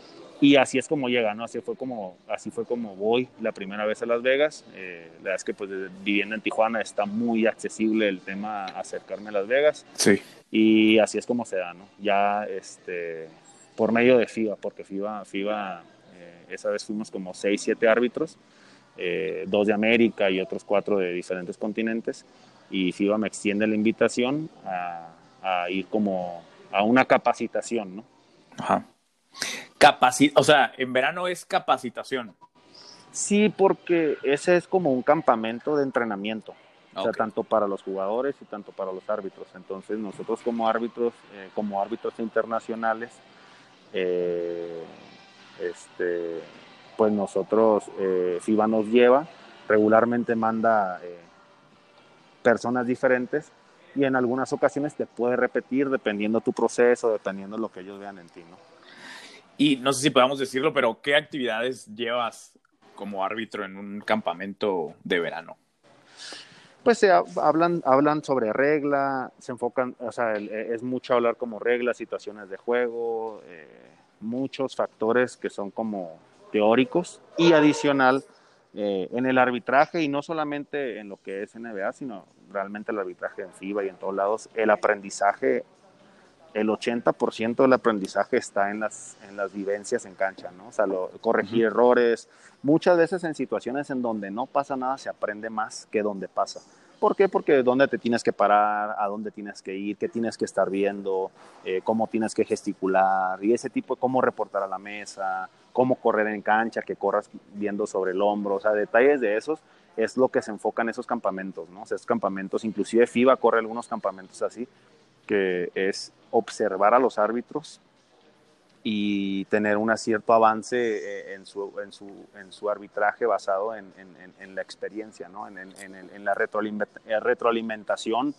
y así es como llega, ¿no? Así fue como, así fue como voy la primera vez a Las Vegas. Eh, la verdad es que pues viviendo en Tijuana está muy accesible el tema acercarme a Las Vegas. Sí. Y así es como se da, ¿no? Ya este, por medio de FIBA, porque FIBA, FIBA eh, esa vez fuimos como 6, 7 árbitros, eh, dos de América y otros cuatro de diferentes continentes. Y FIBA me extiende la invitación a, a ir como a una capacitación, ¿no? Ajá. Capaci o sea, en verano es capacitación. Sí, porque ese es como un campamento de entrenamiento, okay. o sea, tanto para los jugadores y tanto para los árbitros. Entonces, nosotros como árbitros, eh, como árbitros internacionales, eh, este, pues nosotros, eh, FIBA nos lleva, regularmente manda eh, personas diferentes y en algunas ocasiones te puede repetir dependiendo tu proceso, dependiendo lo que ellos vean en ti, ¿no? Y no sé si podamos decirlo, pero ¿qué actividades llevas como árbitro en un campamento de verano? Pues se hablan, hablan sobre regla, se enfocan, o sea, es mucho hablar como reglas, situaciones de juego, eh, muchos factores que son como teóricos y adicional eh, en el arbitraje y no solamente en lo que es NBA, sino realmente el arbitraje en FIBA y en todos lados, el aprendizaje, el 80% del aprendizaje está en las, en las vivencias en cancha, ¿no? O sea, corregir errores, muchas veces en situaciones en donde no pasa nada se aprende más que donde pasa. ¿Por qué? Porque dónde te tienes que parar, a dónde tienes que ir, qué tienes que estar viendo, eh, cómo tienes que gesticular y ese tipo, cómo reportar a la mesa, cómo correr en cancha, que corras viendo sobre el hombro, o sea, detalles de esos es lo que se enfoca en esos campamentos, ¿no? O sea, esos campamentos, inclusive FIBA corre algunos campamentos así, que es observar a los árbitros y tener un cierto avance eh, en su, en su, en su arbitraje basado en, en, la experiencia, ¿no? en, la retroalimentación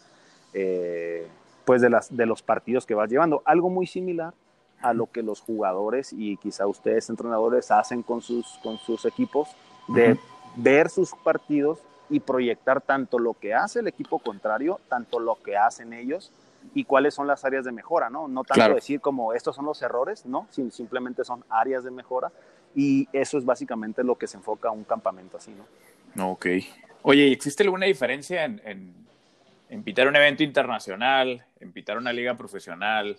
eh, pues de, las, de los partidos que vas llevando. Algo muy similar a lo que los jugadores y quizá ustedes entrenadores hacen con sus, con sus equipos, de ver sus partidos y proyectar tanto lo que hace el equipo contrario, tanto lo que hacen ellos y cuáles son las áreas de mejora, ¿no? No tanto decir como estos son los errores, ¿no? simplemente son áreas de mejora y eso es básicamente lo que se enfoca a un campamento así, ¿no? Ok. Oye, ¿existe alguna diferencia en, en, en pitar un evento internacional, en pitar una liga profesional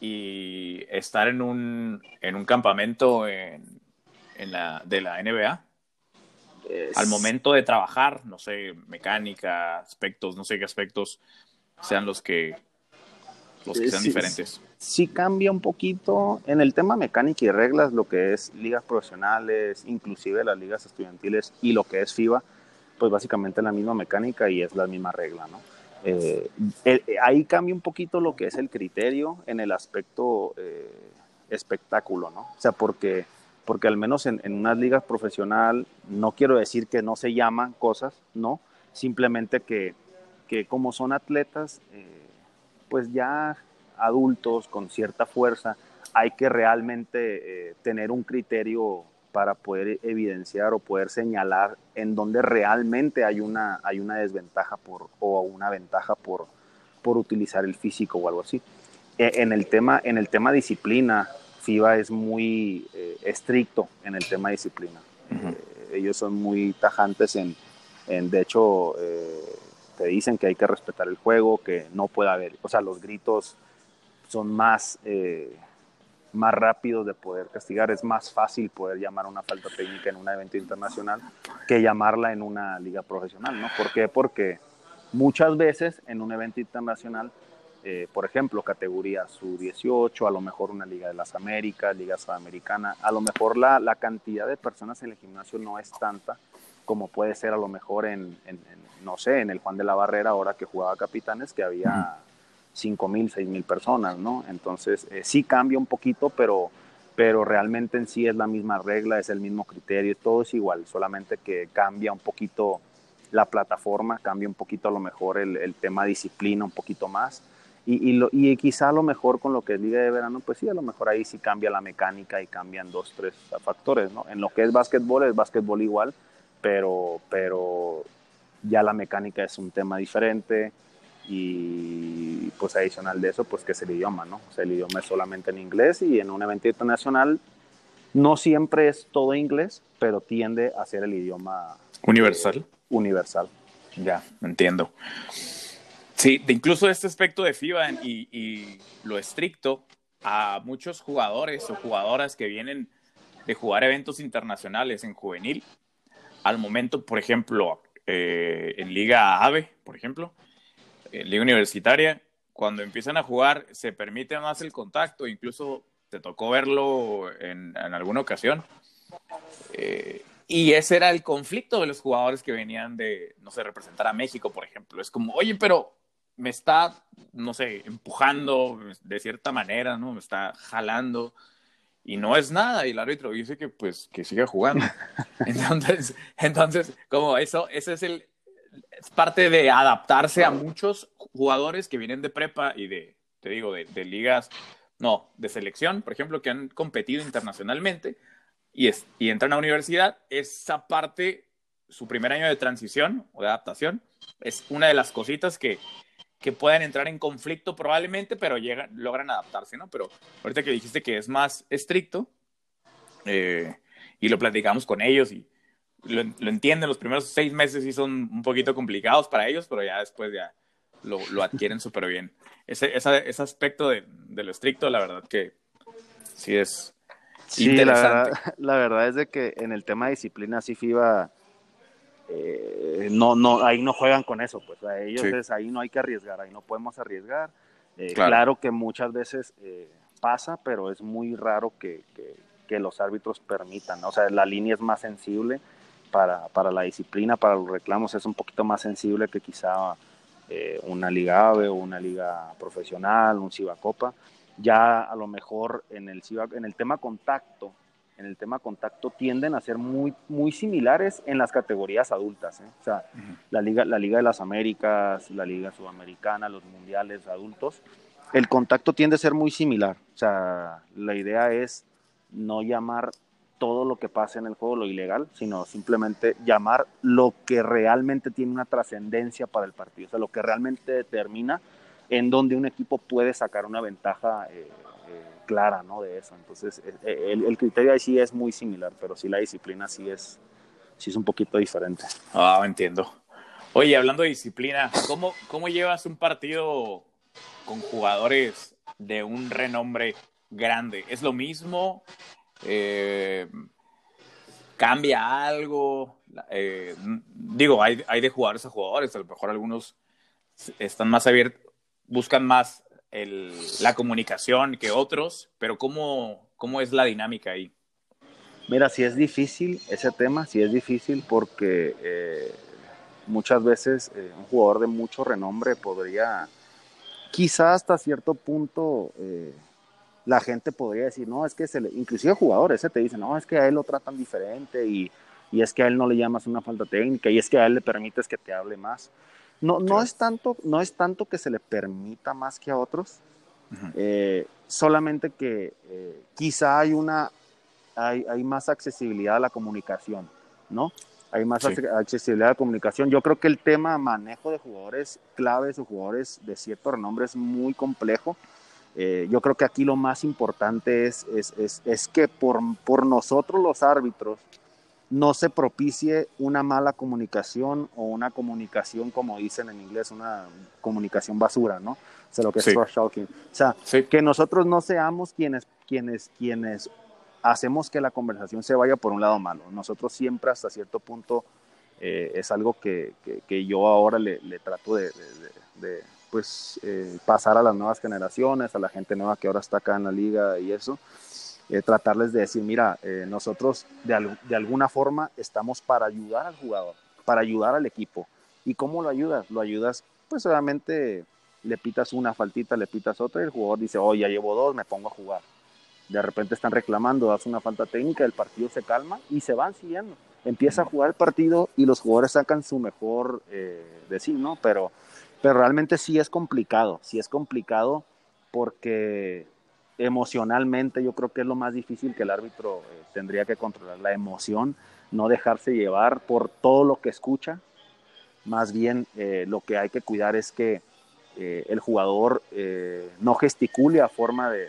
y estar en un, en un campamento en, en la, de la NBA? Al momento de trabajar, no sé, mecánica, aspectos, no sé qué aspectos sean los que, los que sean diferentes. Sí cambia un poquito en el tema mecánica y reglas, lo que es ligas profesionales, inclusive las ligas estudiantiles y lo que es FIBA, pues básicamente la misma mecánica y es la misma regla, ¿no? Eh, eh, ahí cambia un poquito lo que es el criterio en el aspecto eh, espectáculo, ¿no? O sea, porque, porque al menos en, en unas ligas profesional, no quiero decir que no se llaman cosas, ¿no? Simplemente que que como son atletas, eh, pues ya adultos con cierta fuerza, hay que realmente eh, tener un criterio para poder evidenciar o poder señalar en dónde realmente hay una, hay una desventaja por, o una ventaja por, por utilizar el físico o algo así. E, en el tema, en el tema disciplina, FIBA es muy eh, estricto en el tema disciplina. ellos son muy tajantes en, en de hecho, te dicen que hay que respetar el juego, que no puede haber, o sea, los gritos son más, eh, más rápidos de poder castigar, es más fácil poder llamar una falta técnica en un evento internacional que llamarla en una liga profesional, ¿no? ¿Por qué? Porque muchas veces en un evento internacional, eh, por ejemplo, categoría sub-18, a lo mejor una Liga de las Américas, Liga Sudamericana, a lo mejor la, la cantidad de personas en el gimnasio no es tanta como puede ser a lo mejor en, no sé, en el Juan de la Barrera, ahora que jugaba Capitanes, que había cinco mil, seis mil personas, ¿no? Entonces, eh, sí cambia un poquito, pero, pero realmente en sí es la misma regla, es el mismo criterio, todo es igual, solamente que cambia un poquito la plataforma, cambia un poquito a lo mejor el, tema disciplina un poquito más. Y, y, lo, y, quizá a lo mejor con lo que es Liga de Verano, pues sí, a lo mejor ahí sí cambia la mecánica y cambian dos, tres factores, ¿no? En lo que es básquetbol, es básquetbol igual, pero, pero ya la mecánica es un tema diferente y pues adicional de eso, pues que es el idioma, ¿no? O sea, el idioma es solamente en inglés y en un evento internacional no siempre es todo inglés, pero tiende a ser el idioma universal. universal. Ya, entiendo. Sí, de incluso este aspecto de FIBA y, y, lo estricto, a muchos jugadores o jugadoras que vienen de jugar eventos internacionales en juvenil, al momento, por ejemplo, eh, en Liga AVE, por ejemplo, en Liga Universitaria, cuando empiezan a jugar se permite más el contacto, incluso te tocó verlo en, alguna ocasión. Eh, y ese era el conflicto de los jugadores que venían de, no sé, representar a México, por ejemplo. Es como, oye, pero me está, no sé, empujando de cierta manera, ¿no? Me está jalando y no es nada y el árbitro dice que pues que siga jugando. Entonces, entonces como eso, ese es el es parte de adaptarse a muchos jugadores que vienen de prepa y de, te digo, de, de ligas, no, de selección, por ejemplo, que han competido internacionalmente y, es, y entran a la universidad, esa parte su primer año de transición o de adaptación. Es una de las cositas que, que pueden entrar en conflicto probablemente, pero llegan, logran adaptarse, ¿no? Pero ahorita que dijiste que es más estricto, eh, y lo platicamos con ellos y lo, entienden, los primeros seis meses sí son un poquito complicados para ellos, pero ya después ya lo, lo adquieren súper bien. Ese, ese, aspecto de, de, lo estricto, la verdad que sí es interesante. La verdad, es de que en el tema de disciplina sí FIBA eh, no, no, ahí no juegan con eso, pues a ellos es, ahí no hay que arriesgar, ahí no podemos arriesgar. Eh, claro. que muchas veces eh, pasa, pero es muy raro que, que, los árbitros permitan, o sea, la línea es más sensible para, para, la disciplina, para los reclamos, es un poquito más sensible que quizá una liga AVE o una liga profesional, un Cibacopa. Ya a lo mejor en el, en el tema contacto, en el tema contacto tienden a ser muy, muy similares en las categorías adultas. ¿eh? O sea, la, Liga, la Liga de las Américas, la Liga Sudamericana, los mundiales adultos, el contacto tiende a ser muy similar. O sea, la idea es no llamar todo lo que pasa en el juego lo ilegal, sino simplemente llamar lo que realmente tiene una trascendencia para el partido, o sea, lo que realmente determina en dónde un equipo puede sacar una ventaja eh, clara, ¿no? De eso. Entonces, eh, eh, el, criterio ahí sí es muy similar, pero sí la disciplina sí es, sí es un poquito diferente. Ah, entiendo. Oye, hablando de disciplina, ¿cómo, cómo llevas un partido con jugadores de un renombre grande? ¿Es lo mismo? Eh, ¿Cambia algo? digo, hay, hay de jugadores a jugadores, a lo mejor algunos están más abiertos, buscan más la comunicación que otros, pero ¿cómo, ¿cómo es la dinámica ahí? Mira, si es difícil ese tema, si es difícil porque eh, muchas veces eh, un jugador de mucho renombre podría, quizás hasta cierto punto, eh, la gente podría decir, no, es que se le, inclusive jugadores te dicen, no, es que a él lo tratan diferente y, y es que a él no le llamas una falta técnica y es que a él le permites que te hable más. No, no, es tanto, no es tanto que se le permita más que a otros, eh, solamente que eh, quizá hay una hay, hay, más accesibilidad a la comunicación, ¿no? Hay más accesibilidad a la comunicación. Yo creo que el tema manejo de jugadores claves o jugadores de cierto renombre es muy complejo. Eh, yo creo que aquí lo más importante es, es, es, es que por, por nosotros los árbitros, no se propicie una mala comunicación o una comunicación, como dicen en inglés, una comunicación basura, ¿no? O sea, lo que es trash talking. O sea, que nosotros no seamos quienes, quienes, quienes hacemos que la conversación se vaya por un lado malo. Nosotros siempre hasta cierto punto eh, es algo que, que, yo ahora le, le trato de, de, pues, eh, pasar a las nuevas generaciones, a la gente nueva que ahora está acá en la liga y eso. Eh, tratarles de decir, mira, eh, nosotros de, de, alguna forma estamos para ayudar al jugador, para ayudar al equipo. ¿Y cómo lo ayudas? Lo ayudas, pues obviamente le pitas una faltita, le pitas otra y el jugador dice, oh, ya llevo dos, me pongo a jugar. De repente están reclamando, das una falta técnica, el partido se calma y se van siguiendo. Empieza a jugar el partido y los jugadores sacan su mejor eh, de sí, ¿no? Pero, pero realmente sí es complicado, sí es complicado porque emocionalmente yo creo que es lo más difícil que el árbitro eh, tendría que controlar, la emoción, no dejarse llevar por todo lo que escucha, más bien eh, lo que hay que cuidar es que eh, el jugador no gesticule a forma de,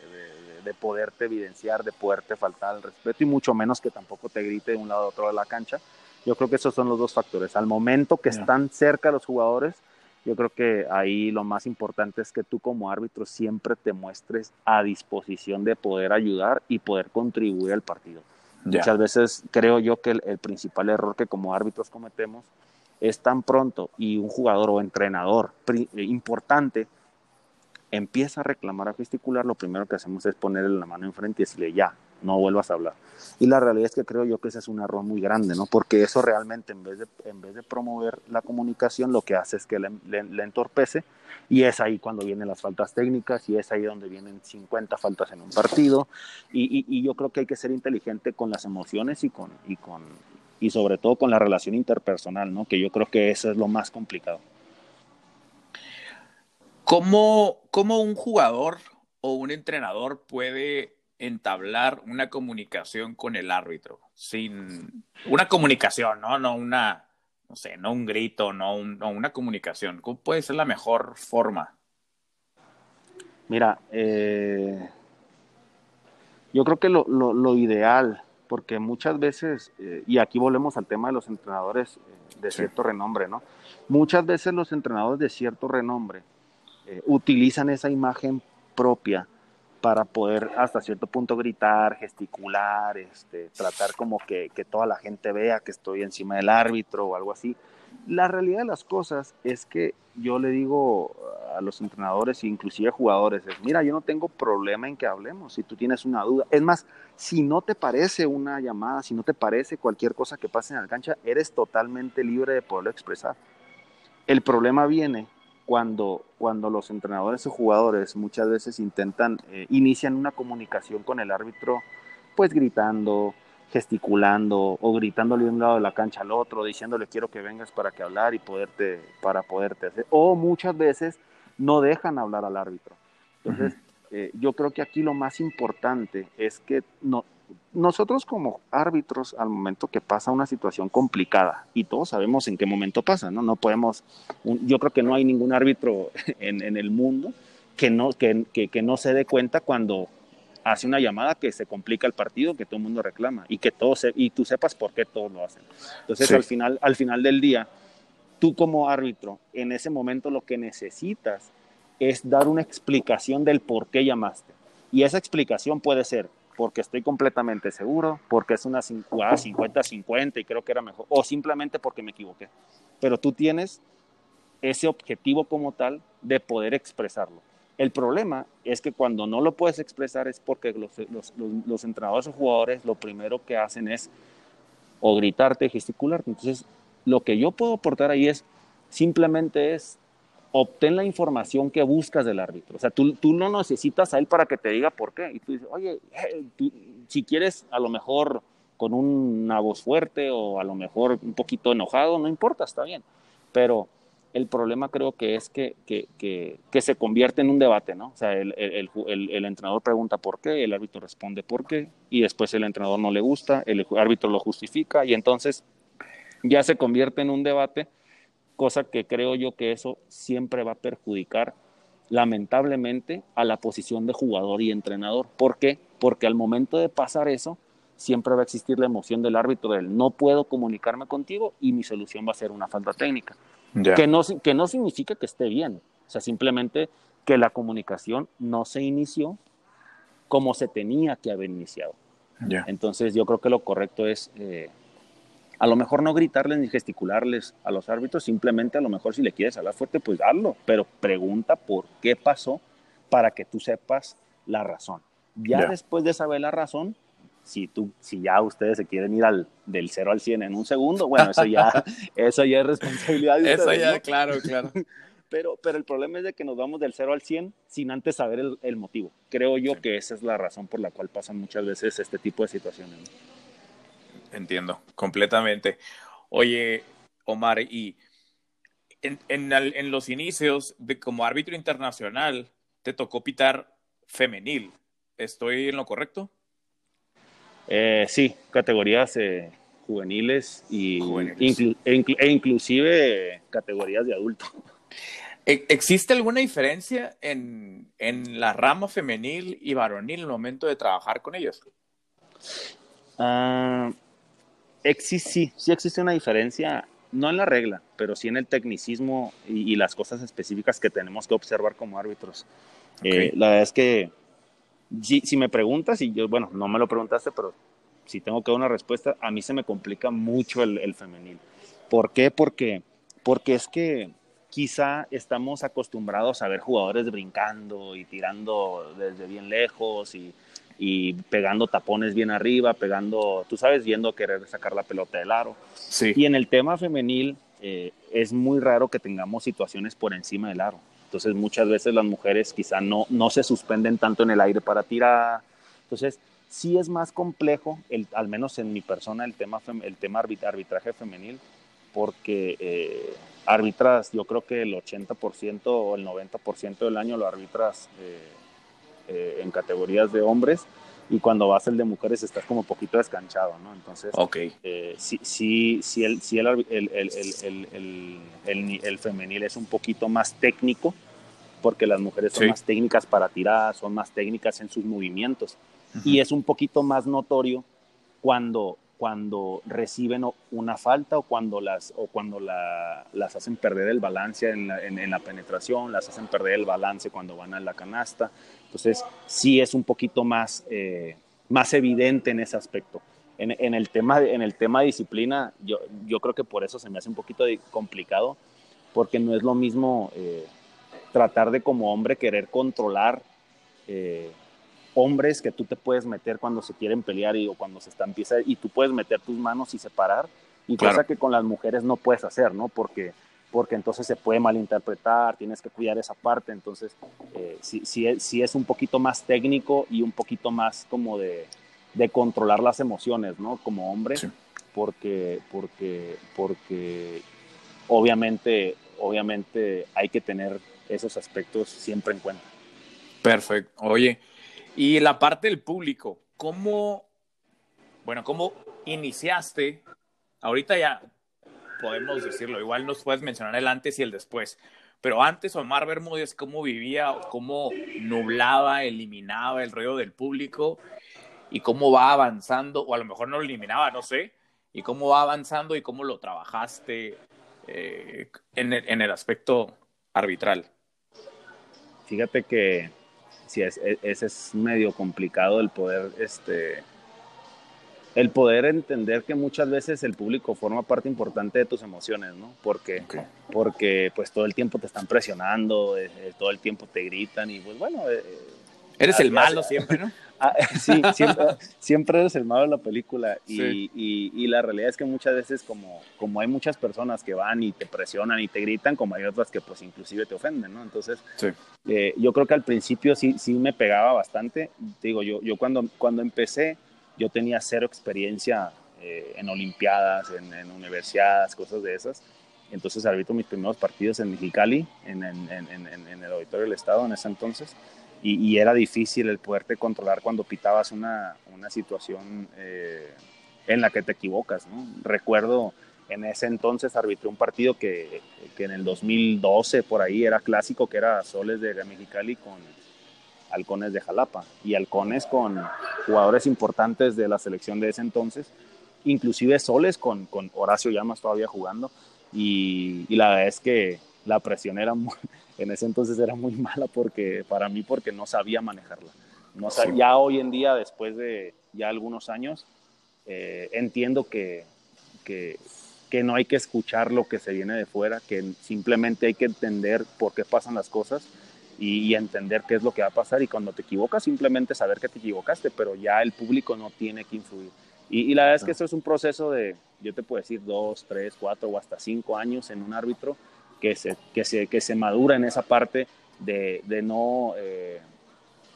poderte evidenciar, de poderte faltar al respeto y mucho menos que tampoco te grite de un lado a otro de la cancha. Yo creo que esos son los dos factores. Al momento que están cerca los jugadores, yo creo que ahí lo más importante es que tú como árbitro siempre te muestres a disposición de poder ayudar y poder contribuir al partido. Muchas veces creo yo que el, principal error que como árbitros cometemos es tan pronto y un jugador o entrenador importante empieza a reclamar, a gesticular, lo primero que hacemos es ponerle la mano enfrente y decirle ya, no vuelvas a hablar. Y la realidad es que creo yo que ese es un error muy grande, ¿no? Porque eso realmente en vez de, en vez de promover la comunicación, lo que hace es que le, le, entorpece y es ahí cuando vienen las faltas técnicas y es ahí donde vienen 50 faltas en un partido. Y, y, yo creo que hay que ser inteligente con las emociones y, con, y, con, y sobre todo con la relación interpersonal, ¿no? Que yo creo que eso es lo más complicado. ¿Cómo, cómo un jugador o un entrenador puede entablar una comunicación con el árbitro, sin una comunicación, ¿no? No una, no sé, no un grito, no, una comunicación? ¿Cómo puede ser la mejor forma? Mira, eh, yo creo que lo, ideal, porque muchas veces, eh, y aquí volvemos al tema de los entrenadores eh, de cierto renombre, ¿no? Muchas veces los entrenadores de cierto renombre utilizan esa imagen propia para poder hasta cierto punto gritar, gesticular, este, tratar como que, toda la gente vea que estoy encima del árbitro o algo así. La realidad de las cosas es que yo le digo a los entrenadores e inclusive a jugadores, es, mira, yo no tengo problema en que hablemos, si tú tienes una duda. Es más, si no te parece una llamada, si no te parece cualquier cosa que pase en la cancha, eres totalmente libre de poderlo expresar. El problema viene cuando, cuando los entrenadores o jugadores muchas veces intentan, eh, inician una comunicación con el árbitro, pues gritando, gesticulando o gritándole de un lado de la cancha al otro, diciéndole quiero que vengas para que hablar y poderte, para poderte hacer. O muchas veces no dejan hablar al árbitro. Entonces, eh, yo creo que aquí lo más importante es que no, nosotros como árbitros, al momento que pasa una situación complicada, y todos sabemos en qué momento pasa, ¿no? No podemos, yo creo que no hay ningún árbitro en, el mundo que no, que, que, no se dé cuenta cuando hace una llamada que se complica el partido, que todo el mundo reclama, y que todos y tú sepas por qué todos lo hacen. Entonces, al, final, al final del día, tú como árbitro, en ese momento lo que necesitas es dar una explicación del por qué llamaste. Y esa explicación puede ser porque estoy completamente seguro, porque es una 50-50 y creo que era mejor, o simplemente porque me equivoqué. Pero tú tienes ese objetivo como tal de poder expresarlo. El problema es que cuando no lo puedes expresar es porque los, los, los, entrenadores o jugadores lo primero que hacen es o gritarte, gesticularte. Entonces, lo que yo puedo aportar ahí es simplemente es obtén la información que buscas del árbitro. O sea, tú, tú no necesitas a él para que te diga por qué. Y tú dices, oye, eh, si quieres a lo mejor con una voz fuerte o a lo mejor un poquito enojado, no importa, está bien. Pero el problema creo que es que, que, que, se convierte en un debate, ¿no? O sea, el, el, el, el, entrenador pregunta por qué, el árbitro responde por qué, y después el entrenador no le gusta, el árbitro lo justifica, y entonces ya se convierte en un debate cosa que creo yo que eso siempre va a perjudicar lamentablemente a la posición de jugador y entrenador. ¿Por qué? Porque al momento de pasar eso, siempre va a existir la emoción del árbitro del no puedo comunicarme contigo y mi solución va a ser una falta técnica. Que, no, que no significa que esté bien, o sea, simplemente que la comunicación no se inició como se tenía que haber iniciado. Entonces yo creo que lo correcto es eh, a lo mejor no gritarles ni gesticularles a los árbitros, simplemente a lo mejor si le quieres hablar fuerte, pues hazlo, pero pregunta por qué pasó para que tú sepas la razón. Ya después de saber la razón, si tú, si ya ustedes se quieren ir al, del 0 al 100 en un segundo, bueno, eso ya, eso ya es responsabilidad de Eso ya, claro, claro. Pero, pero el problema es de que nos vamos del 0 al 100 sin antes saber el, motivo. Creo yo que esa es la razón por la cual pasan muchas veces este tipo de situaciones. Entiendo, completamente. Oye, Omar, y en, en, los inicios de como árbitro internacional, te tocó pitar femenil. ¿Estoy en lo correcto? Eh, sí, categorías eh, juveniles y e, e, inclusive categorías de adulto. ¿E, ¿Existe alguna diferencia en, en, la rama femenil y varonil en el momento de trabajar con ellos? Ah, sí, sí existe una diferencia, no en la regla, pero sí en el tecnicismo y, las cosas específicas que tenemos que observar como árbitros. Eh, la verdad es que si, me preguntas, y yo, bueno, no me lo preguntaste, pero si tengo que dar una respuesta, a mí se me complica mucho el, el femenil. ¿Por qué? Porque, porque es que quizá estamos acostumbrados a ver jugadores brincando y tirando desde bien lejos y y pegando tapones bien arriba, pegando, tú sabes, yendo a querer sacar la pelota del aro. Sí. Y en el tema femenil eh, es muy raro que tengamos situaciones por encima del aro. Entonces muchas veces las mujeres quizá no, no se suspenden tanto en el aire para tirar. Entonces sí es más complejo, el, al menos en mi persona, el tema, el tema arbitraje femenil, porque eh, arbitras, yo creo que el 80% o el 90% del año lo arbitras. Eh, eh, en categorías de hombres y cuando vas el de mujeres estás como poquito descanchado, ¿no? Entonces, okay. eh, sí, sí, sí, el, sí el, el, el, el, el, femenil es un poquito más técnico, porque las mujeres son más técnicas para tirar, son más técnicas en sus movimientos, y es un poquito más notorio cuando, cuando reciben una falta o cuando las, o cuando la, las hacen perder el balance en la, en, la, penetración, las hacen perder el balance cuando van a la canasta. Entonces, sí es un poquito más, eh, más evidente en ese aspecto. En, en, el tema, en el tema de disciplina, yo, yo creo que por eso se me hace un poquito complicado, porque no es lo mismo eh, tratar de como hombre querer controlar. Eh, hombres que tú te puedes meter cuando se quieren pelear y, o cuando se está empieza y tú puedes meter tus manos y separar y cosa que con las mujeres no puedes hacer, ¿no? Porque porque entonces se puede malinterpretar, tienes que cuidar esa parte, entonces eh, sí, sí, es un poquito más técnico y un poquito más como de, de controlar las emociones, ¿no? Como hombre, porque, porque, porque obviamente, obviamente hay que tener esos aspectos siempre en cuenta. Perfecto. Oye, y la parte del público, ¿cómo, bueno, cómo iniciaste? Ahorita ya podemos decirlo, igual nos puedes mencionar el antes y el después, pero antes Omar Bermúdez, ¿cómo vivía, cómo nublaba, eliminaba el ruido del público y cómo va avanzando, o a lo mejor no lo eliminaba, no sé, y cómo va avanzando y cómo lo trabajaste eh, en, el, en el aspecto arbitral? Fíjate que sí, es, ese es medio complicado el poder, este, el poder entender que muchas veces el público forma parte importante de tus emociones, ¿no? Porque, porque pues todo el tiempo te están presionando, eh, eh, todo el tiempo te gritan y pues bueno... Eh, Eres el malo siempre, ¿no? Ah, sí, siempre, siempre, eres el malo de la película y, y, la realidad es que muchas veces como, como hay muchas personas que van y te presionan y te gritan, como hay otras que pues inclusive te ofenden, ¿no? Entonces, eh, yo creo que al principio sí, sí me pegaba bastante. Digo, yo, yo cuando, cuando empecé, yo tenía cero experiencia eh, en olimpiadas, en, en, universidades, cosas de esas. Entonces arbitro mis primeros partidos en Mexicali, en, en, en el Auditorio del Estado en ese entonces y, era difícil el poderte controlar cuando pitabas una, una situación eh, en la que te equivocas. ¿no? Recuerdo en ese entonces arbitré un partido que, que, en el 2012 por ahí era clásico, que era Soles de Mexicali con Halcones de Jalapa. Y Halcones con jugadores importantes de la selección de ese entonces, inclusive Soles con, con Horacio Llamas todavía jugando. Y, y la verdad es que la presión era muy, en ese entonces era muy mala porque para mí porque no sabía manejarla. No Ya hoy en día, después de ya algunos años, eh, entiendo que, que, que, no hay que escuchar lo que se viene de fuera, que simplemente hay que entender por qué pasan las cosas y, entender qué es lo que va a pasar y cuando te equivocas simplemente saber que te equivocaste, pero ya el público no tiene que influir. Y, la verdad es que eso es un proceso de, yo te puedo decir, dos, tres, cuatro o hasta cinco años en un árbitro que se, que se, que se madura en esa parte de, de no, eh,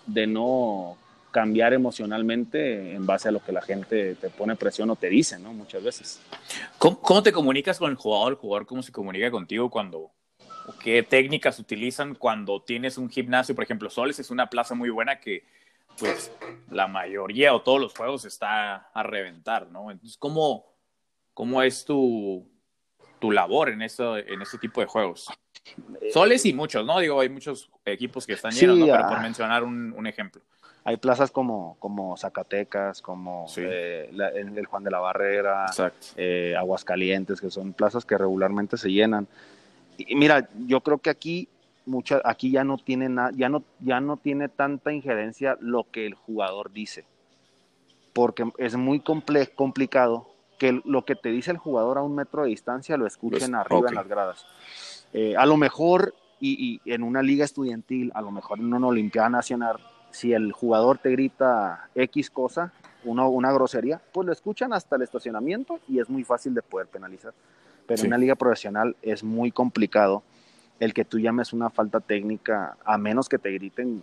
de no cambiar emocionalmente en base a lo que la gente te pone presión o te dice, ¿no? Muchas veces. ¿Cómo, cómo te comunicas con el jugador? ¿El jugador cómo se comunica contigo cuando... ¿Qué técnicas utilizan cuando tienes un gimnasio? Por ejemplo, Soles es una plaza muy buena que pues la mayoría o todos los juegos está a reventar, ¿no? Entonces, ¿cómo, cómo es tu, tu labor en, eso, en este tipo de juegos? Soles y muchos, ¿no? Digo, hay muchos equipos que están llegando, pero por mencionar un, ejemplo. Hay plazas como, como Zacatecas, como eh, el, Juan de la Barrera, eh, Aguascalientes, que son plazas que regularmente se llenan. Y mira, yo creo que aquí mucha, aquí ya no tiene nada, ya no, ya no tiene tanta injerencia lo que el jugador dice, porque es muy complicado que lo que te dice el jugador a un metro de distancia lo escuchen pues, arriba en las gradas. Eh, a lo mejor, y, en una liga estudiantil, a lo mejor en una Olimpiada Nacional, si el jugador te grita X cosa, una, una grosería, pues lo escuchan hasta el estacionamiento y es muy fácil de poder penalizar. Pero en una liga profesional es muy complicado el que tú llames una falta técnica, a menos que te griten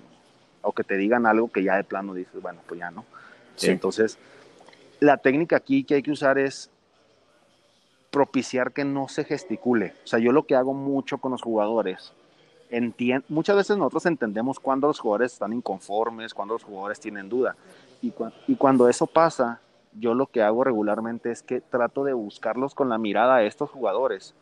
o que te digan algo que ya de plano dices, bueno, pues ya no. Entonces, la técnica aquí que hay que usar es propiciar que no se gesticule. O sea, yo lo que hago mucho con los jugadores, muchas veces nosotros entendemos cuando los jugadores están inconformes, cuando los jugadores tienen duda. Y, y cuando eso pasa, yo lo que hago regularmente es que trato de buscarlos con la mirada a estos jugadores,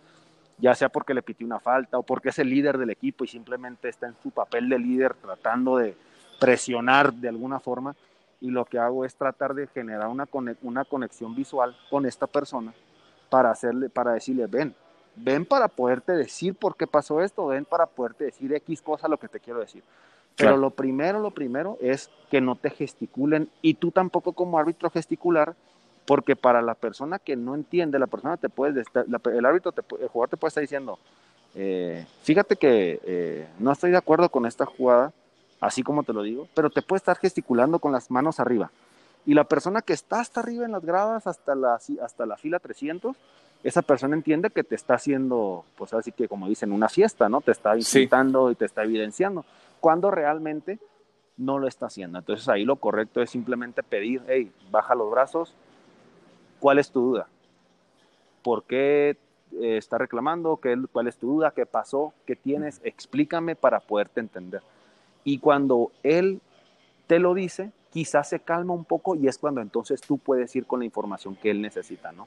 ya sea porque le pité una falta o porque es el líder del equipo y simplemente está en su papel de líder tratando de presionar de alguna forma. Y lo que hago es tratar de generar una, una conexión visual con esta persona para, hacerle, para decirle, ven, ven para poderte decir por qué pasó esto, ven para poderte decir X cosa lo que te quiero decir. Pero lo primero, lo primero es que no te gesticulen y tú tampoco como árbitro gesticular, porque para la persona que no entiende, la persona te puede, el árbitro, el jugador te puede estar diciendo, eh, fíjate que eh, no estoy de acuerdo con esta jugada, así como te lo digo, pero te puede estar gesticulando con las manos arriba. Y la persona que está hasta arriba en las gradas, hasta la, hasta la fila 300, esa persona entiende que te está haciendo, pues así que como dicen, una fiesta, ¿no? Te está incitando y te está evidenciando cuando realmente no lo está haciendo. Entonces ahí lo correcto es simplemente pedir, hey, baja los brazos, ¿cuál es tu duda? ¿Por qué eh, está reclamando? ¿Qué, ¿Cuál es tu duda? ¿Qué pasó? ¿Qué tienes? Explícame para poderte entender. Y cuando él te lo dice, quizás se calma un poco y es cuando entonces tú puedes ir con la información que él necesita, ¿no?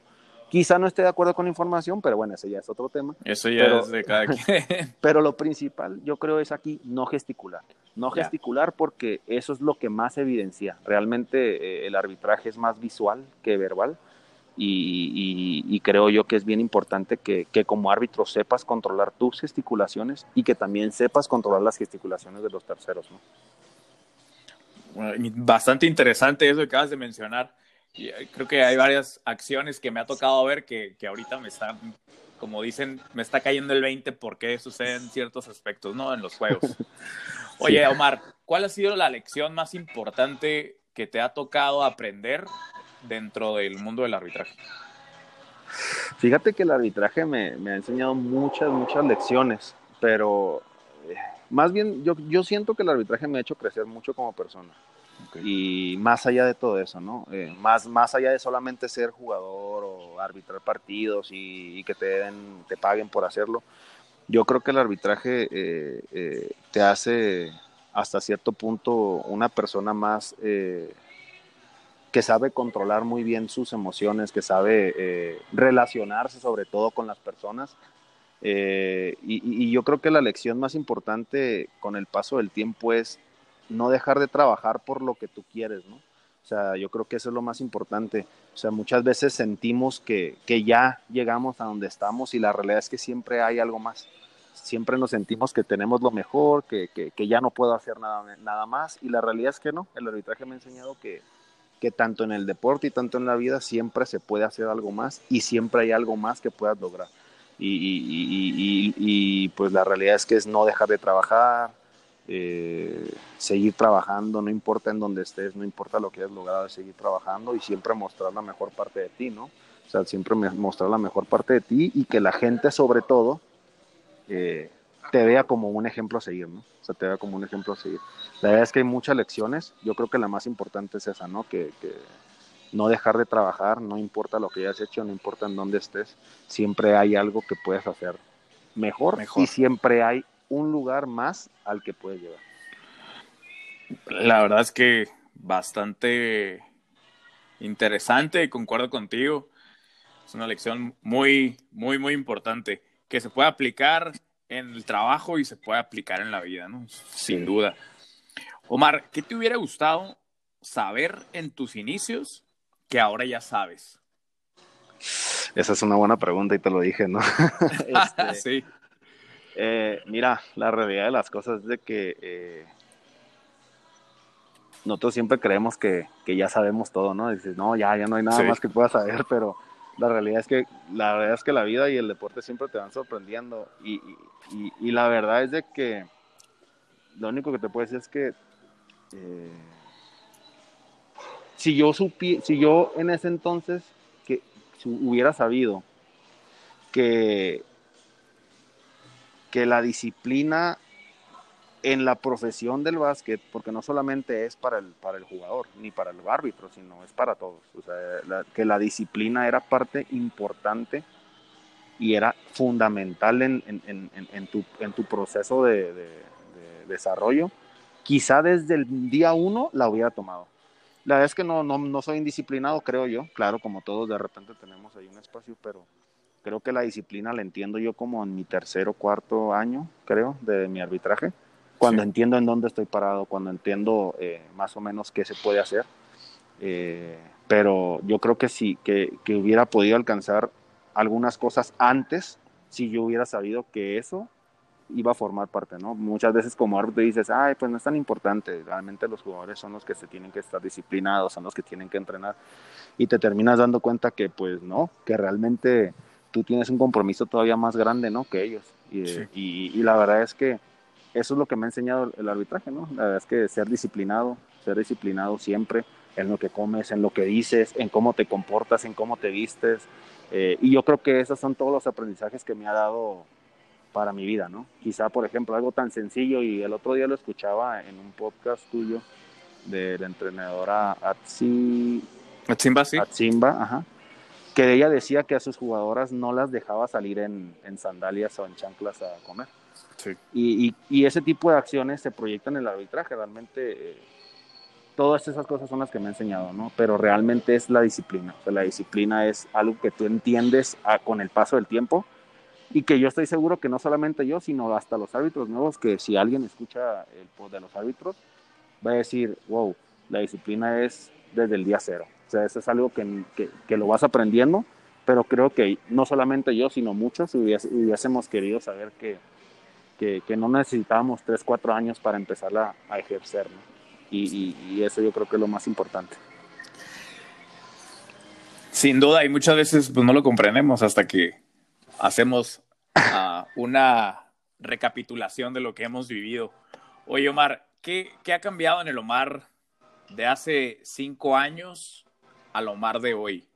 Quizá no esté de acuerdo con la información, pero bueno, ese ya es otro tema. Eso ya es de cada quien. Pero lo principal, yo creo, es aquí no gesticular. No gesticular porque eso es lo que más evidencia. Realmente eh, el arbitraje es más visual que verbal. Y, creo yo que es bien importante que, que, como árbitro sepas controlar tus gesticulaciones y que también sepas controlar las gesticulaciones de los terceros. ¿no? bastante interesante eso que acabas de mencionar. Eh, creo que hay varias acciones que me ha tocado ver que, que ahorita me están, como dicen, me está cayendo el 20 porque suceden ciertos aspectos, ¿no? En los juegos. Oye, Omar, ¿cuál ha sido la lección más importante que te ha tocado aprender dentro del mundo del arbitraje? Fíjate que el arbitraje me, me ha enseñado muchas, muchas lecciones, pero eh, más bien yo, yo siento que el arbitraje me ha hecho crecer mucho como persona. Y más allá de todo eso, ¿no? Eh, más, más allá de solamente ser jugador o arbitrar partidos y, que te, den, te paguen por hacerlo, yo creo que el arbitraje eh, eh, te hace hasta cierto punto una persona más que sabe controlar muy bien sus emociones, que sabe relacionarse sobre todo con las personas. y, y yo creo que la lección más importante con el paso del tiempo es no dejar de trabajar por lo que tú quieres, ¿no? O sea, yo creo que eso es lo más importante. O sea, muchas veces sentimos que, que ya llegamos a donde estamos y la realidad es que siempre hay algo más. Siempre nos sentimos que tenemos lo mejor, que, que, ya no puedo hacer nada, nada más y la realidad es que no. El arbitraje me ha enseñado que, que tanto en el deporte y tanto en la vida siempre se puede hacer algo más y siempre hay algo más que puedas lograr. Y, y pues la realidad es que es no dejar de trabajar, eh, seguir trabajando, no importa en dónde estés, no importa lo que hayas logrado, seguir trabajando y siempre mostrar la mejor parte de ti, ¿no? O sea, siempre mostrar la mejor parte de ti y que la gente, sobre todo, eh, te vea como un ejemplo a seguir, ¿no? O sea, te vea como un ejemplo a seguir. La verdad es que hay muchas lecciones, yo creo que la más importante es esa, ¿no? Que, que no dejar de trabajar, no importa lo que hayas hecho, no importa en dónde estés, siempre hay algo que puedes hacer mejor, mejor. y siempre hay un lugar más al que puedes llegar. La verdad es que bastante interesante, y concuerdo contigo. Es una lección muy, muy, muy importante que se puede aplicar en el trabajo y se puede aplicar en la vida, ¿no? Sin duda. Omar, ¿qué te hubiera gustado saber en tus inicios que ahora ya sabes? Esa es una buena pregunta y te lo dije, ¿no? este, sí. Eh, mira, la realidad de las cosas es de que eh, nosotros siempre creemos que, ya sabemos todo, ¿no? Dices, no, ya, ya no hay nada más que pueda saber, pero la realidad es que la verdad es que la vida y el deporte siempre te van sorprendiendo y, la verdad es de que lo único que te puedo decir es que eh, si yo supi, si yo en ese entonces que hubiera sabido que que la disciplina en la profesión del básquet, porque no solamente es para el, para el jugador ni para el árbitro, sino es para todos. O sea, que la disciplina era parte importante y era fundamental en, en, en, tu, en tu, proceso de, de, desarrollo. Quizá desde el día uno la hubiera tomado. La verdad es que no, no, no soy indisciplinado, creo yo. Claro, como todos, de repente tenemos ahí un espacio, pero creo que la disciplina la entiendo yo como en mi tercer o cuarto año, creo, de mi arbitraje. Cuando entiendo en dónde estoy parado, cuando entiendo eh, más o menos qué se puede hacer. Eh, pero yo creo que sí, que, que hubiera podido alcanzar algunas cosas antes si yo hubiera sabido que eso iba a formar parte, ¿no? Muchas veces como árbitro dices, ay, pues no es tan importante, realmente los jugadores son los que se tienen que estar disciplinados, son los que tienen que entrenar, y te terminas dando cuenta que pues no, que realmente tú tienes un compromiso todavía más grande, ¿no? Que ellos, y, y, la verdad es que eso es lo que me ha enseñado el arbitraje, ¿no? La verdad es que ser disciplinado, ser disciplinado siempre en lo que comes, en lo que dices, en cómo te comportas, en cómo te vistes, eh, y yo creo que esos son todos los aprendizajes que me ha dado para mi vida, ¿no? Quizá, por ejemplo, algo tan sencillo, y el otro día lo escuchaba en un podcast tuyo de la entrenadora Atsi... Atsimba, sí. Atsimba, ajá. Que ella decía que a sus jugadoras no las dejaba salir en, en sandalias o en chanclas a comer. Sí. Y, y, y, ese tipo de acciones se proyectan en el arbitraje. Realmente, eh, todas esas cosas son las que me ha enseñado, ¿no? Pero realmente es la disciplina. O sea, la disciplina es algo que tú entiendes a, con el paso del tiempo y que yo estoy seguro que no solamente yo, sino hasta los árbitros nuevos, que si alguien escucha el post de los árbitros, va a decir, wow, la disciplina es desde el día cero. O sea, eso es algo que, que, que lo vas aprendiendo, pero creo que no solamente yo, sino muchos hubiésemos querido saber que, que, que no necesitábamos tres, cuatro años para empezar a, a ejercer, ¿no? y, y, y eso yo creo que es lo más importante. Sin duda, y muchas veces pues, no lo comprendemos hasta que hacemos uh, una recapitulación de lo que hemos vivido. Oye, Omar, ¿qué, ¿qué, ha cambiado en el Omar de hace cinco años al Omar de hoy?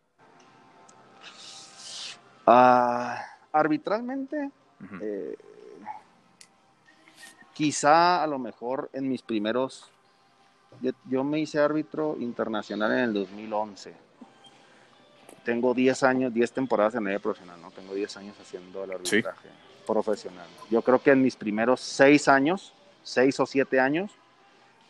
Uh, arbitralmente, uh -huh. eh, quizá a lo mejor en mis primeros... Yo, yo me hice árbitro internacional en el 2011 tengo 10 años, 10 temporadas en medio profesional, ¿no? Tengo 10 años haciendo el arbitraje sí. profesional. Yo creo que en mis primeros 6 años, 6 o 7 años,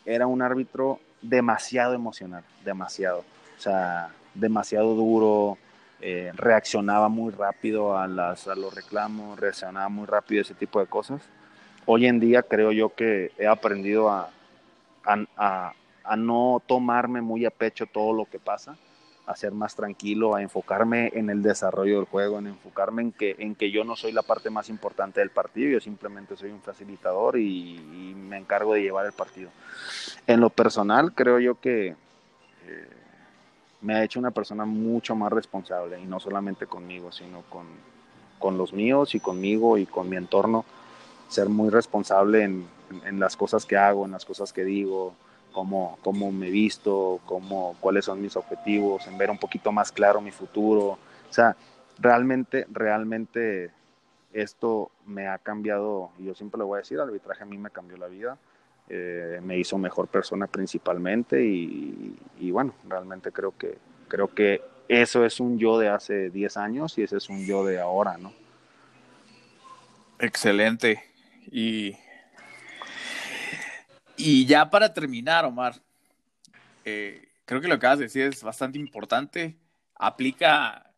era un árbitro demasiado emocional, demasiado. O sea, demasiado duro, eh, reaccionaba muy rápido a, las, a los reclamos, reaccionaba muy rápido a ese tipo de cosas. Hoy en día creo yo que he aprendido a, a, a, a no tomarme muy a pecho todo lo que pasa a ser más tranquilo, a enfocarme en el desarrollo del juego, en enfocarme en que, en que yo no soy la parte más importante del partido, yo simplemente soy un facilitador y, y me encargo de llevar el partido. En lo personal, creo yo que eh, me ha hecho una persona mucho más responsable, y no solamente conmigo, sino con, con los míos y conmigo y con mi entorno, ser muy responsable en, en las cosas que hago, en las cosas que digo, cómo, cómo me visto, cómo, cuáles son mis objetivos, en ver un poquito más claro mi futuro. O sea, realmente, realmente esto me ha cambiado, y yo siempre lo voy a decir, arbitraje a mí me cambió la vida, eh, me hizo mejor persona principalmente y, bueno, realmente creo que, creo que eso es un yo de hace 10 años y ese es un yo de ahora, ¿no? Excelente. Y y ya para terminar, Omar, eh, creo que lo que acabas de decir es bastante importante. Aplica,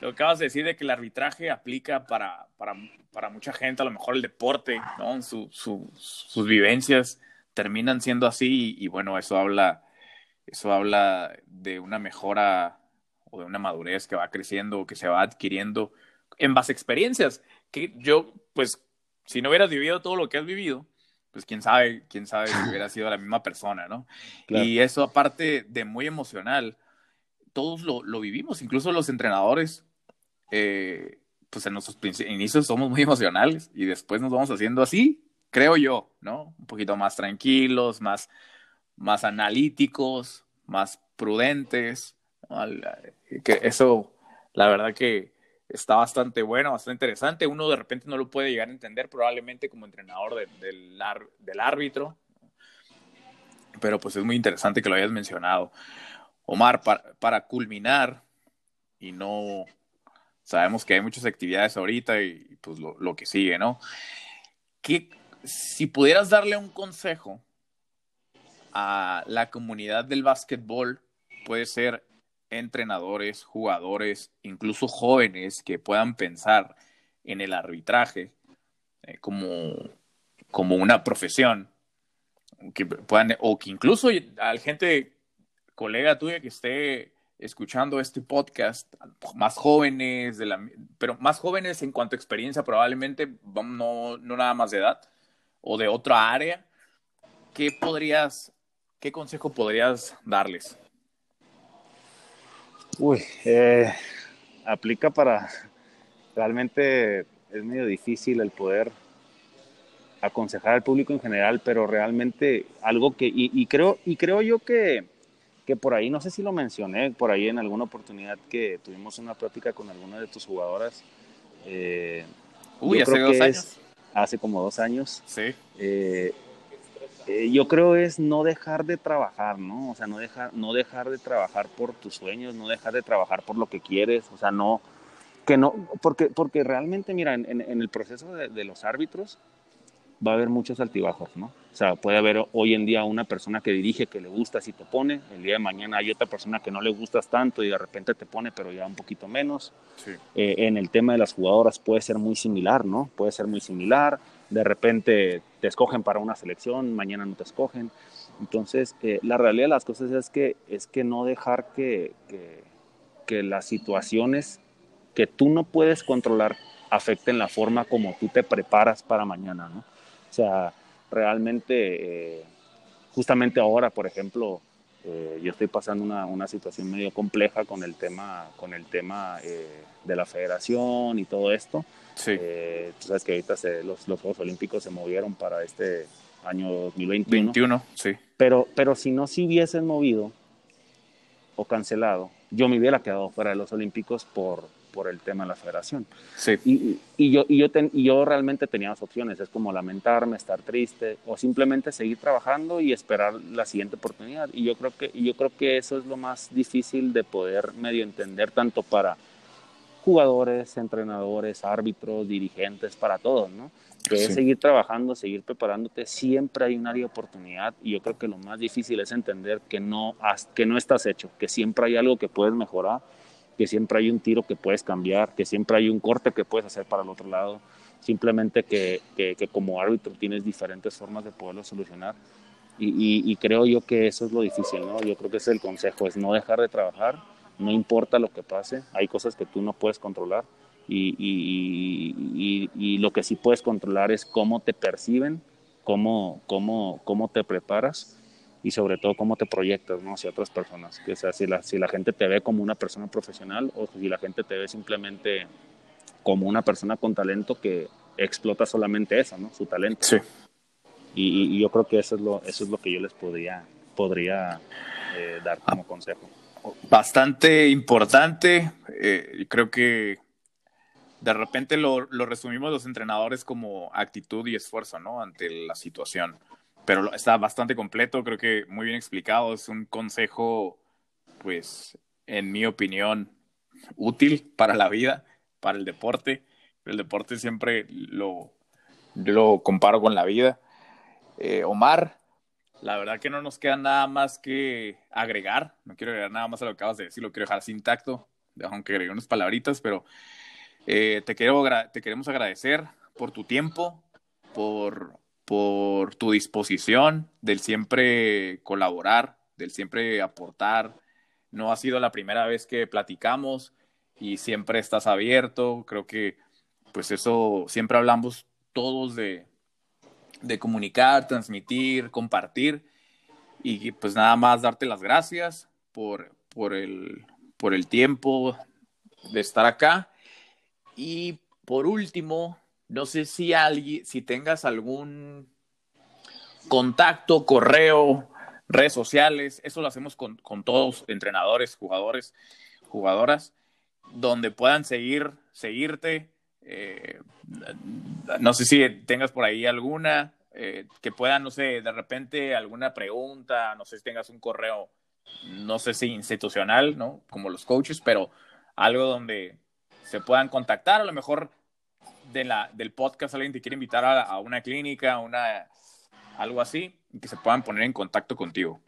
lo que acabas de decir de que el arbitraje aplica para, para, para mucha gente, a lo mejor el deporte, ¿no? Su, su, sus vivencias terminan siendo así y, y, bueno, eso habla, eso habla de una mejora o de una madurez que va creciendo, que se va adquiriendo en base a experiencias. Que yo, pues, si no hubieras vivido todo lo que has vivido, pues quién sabe, quién sabe si hubiera sido la misma persona, ¿no? Claro. Y eso aparte de muy emocional, todos lo, lo vivimos, incluso los entrenadores, eh, pues en nuestros inicios somos muy emocionales y después nos vamos haciendo así, creo yo, ¿no? Un poquito más tranquilos, más, más analíticos, más prudentes, que eso, la verdad que está bastante bueno, bastante interesante. Uno de repente no lo puede llegar a entender, probablemente como entrenador de, de, del, árbitro. Pero pues es muy interesante que lo hayas mencionado. Omar, para, para culminar, y no sabemos que hay muchas actividades ahorita y pues lo, lo que sigue, ¿no? Que si pudieras darle un consejo a la comunidad del básquetbol puede ser entrenadores, jugadores, incluso jóvenes que puedan pensar en el arbitraje eh, como, como una profesión, que puedan, o que incluso al gente, colega tuya que esté escuchando este podcast, más jóvenes, de la, pero más jóvenes en cuanto a experiencia probablemente, no, no nada más de edad, o de otra área, ¿qué podrías, qué consejo podrías darles? Uy, eh, aplica para, realmente es medio difícil el poder aconsejar al público en general, pero realmente algo que, y, creo, y creo yo que, que por ahí, no sé si lo mencioné, por ahí en alguna oportunidad que tuvimos una plática con alguna de tus jugadoras. Eh, Uy, hace dos años. Hace como dos años. Sí. Eh, eh, yo creo es no dejar de trabajar, ¿no? O sea, no dejar, no dejar de trabajar por tus sueños, no dejar de trabajar por lo que quieres, o sea, no, que no, porque, porque realmente, mira, en, en el proceso de, de, los árbitros va a haber muchos altibajos, ¿no? O sea, puede haber hoy en día una persona que dirige que le gusta si te pone, el día de mañana hay otra persona que no le gustas tanto y de repente te pone, pero ya un poquito menos. Sí. Eh, en el tema de las jugadoras puede ser muy similar, ¿no? Puede ser muy similar de repente te escogen para una selección, mañana no te escogen. Entonces, eh, la realidad de las cosas es que, es que no dejar que, que, que, las situaciones que tú no puedes controlar afecten la forma como tú te preparas para mañana, ¿no? O sea, realmente, eh, justamente ahora, por ejemplo, eh, yo estoy pasando una, una, situación medio compleja con el tema, con el tema eh, de la federación y todo esto. Sí. Eh, tú sabes que ahorita se, los, los, Juegos Olímpicos se movieron para este año 2021. 21, sí. Pero, pero si no se hubiesen movido o cancelado, yo me hubiera quedado fuera de los Olímpicos por, por el tema de la federación. Sí. Y, y yo, y yo, ten, y yo realmente tenía dos opciones, es como lamentarme, estar triste o simplemente seguir trabajando y esperar la siguiente oportunidad. Y yo creo que, yo creo que eso es lo más difícil de poder medio entender tanto para jugadores, entrenadores, árbitros, dirigentes, para todos, ¿no? Que sí. es seguir trabajando, seguir preparándote, siempre hay un área de oportunidad y yo creo que lo más difícil es entender que no, has, que no estás hecho, que siempre hay algo que puedes mejorar que siempre hay un tiro que puedes cambiar, que siempre hay un corte que puedes hacer para el otro lado, simplemente que, que, que como árbitro tienes diferentes formas de poderlo solucionar. Y, y, y, creo yo que eso es lo difícil, ¿no? Yo creo que ese es el consejo, es no dejar de trabajar, no importa lo que pase, hay cosas que tú no puedes controlar y, y lo que sí puedes controlar es cómo te perciben, cómo, cómo, cómo te preparas y sobre todo cómo te proyectas ¿no? hacia otras personas. Que, o sea, si la, si la gente te ve como una persona profesional o si la gente te ve simplemente como una persona con talento que explota solamente eso, ¿no? su talento. Sí. Y, y, yo creo que eso es lo, eso es lo que yo les podría, podría eh, dar como ah, consejo. Bastante importante. Eh, creo que de repente lo, lo resumimos los entrenadores como actitud y esfuerzo, ¿no? Ante la situación pero está bastante completo, creo que muy bien explicado. Es un consejo, pues, en mi opinión, útil para la vida, para el deporte. El deporte siempre lo, lo comparo con la vida. Eh, Omar, la verdad que no nos queda nada más que agregar. No quiero agregar nada más a lo que acabas de decir, lo quiero dejar sin tacto, aunque agregué unas palabritas, pero eh, te, quiero, te queremos agradecer por tu tiempo, por por tu disposición del siempre colaborar, del siempre aportar. No ha sido la primera vez que platicamos y siempre estás abierto. Creo que pues eso siempre hablamos todos de, de comunicar, transmitir, compartir y pues nada más darte las gracias por, por, el, por el tiempo de estar acá. Y por último, no sé si alguien, si tengas algún contacto, correo, redes sociales, eso lo hacemos con, con todos, entrenadores, jugadores, jugadoras, donde puedan seguir, seguirte. Eh, no sé si tengas por ahí alguna, eh, que puedan, no sé, de repente alguna pregunta, no sé si tengas un correo, no sé si institucional, ¿no? Como los coaches, pero algo donde se puedan contactar, a lo mejor de la, del podcast alguien te quiere invitar a, a una clínica, una, algo así, y que se puedan poner en contacto contigo.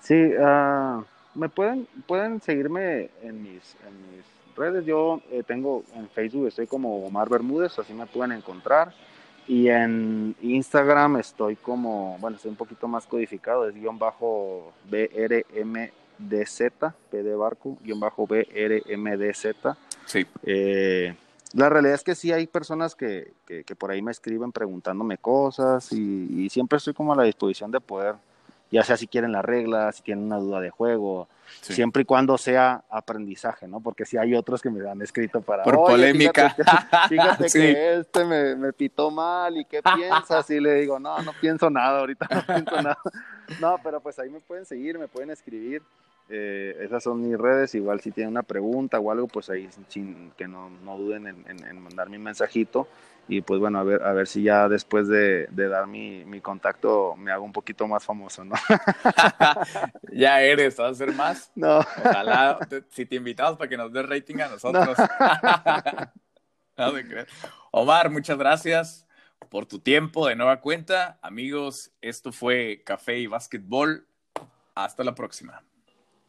Sí, uh, me pueden, pueden seguirme en mis, en mis redes. Yo eh, tengo en Facebook, estoy como Omar Bermúdez, así me pueden encontrar. Y en Instagram estoy como, bueno, estoy un poquito más codificado, es guion bajo BRMDZ, P de barco, guion bajo BRMDZ. Sí. Eh, la realidad es que sí hay personas que, que, por ahí me escriben preguntándome cosas y, y, siempre estoy como a la disposición de poder, ya sea si quieren la regla, si tienen una duda de juego, siempre y cuando sea aprendizaje, ¿no? Porque si hay otros que me han escrito para... Por polémica. Fíjate, que este me, me, pitó mal y qué piensas y le digo, no, no pienso nada, ahorita no pienso nada. No, pero pues ahí me pueden seguir, me pueden escribir. Eh, esas son mis redes, igual si tienen una pregunta o algo, pues ahí sin, que no, no duden en, en, en mandar mi mensajito y pues bueno, a ver, a ver si ya después de, de dar mi, mi, contacto me hago un poquito más famoso, ¿no? ya eres, ¿vas a ser más? No. Ojalá, si te invitamos para que nos des rating a nosotros. No. no Omar, muchas gracias por tu tiempo de nueva cuenta. Amigos, esto fue Café y Básquetbol. Hasta la próxima.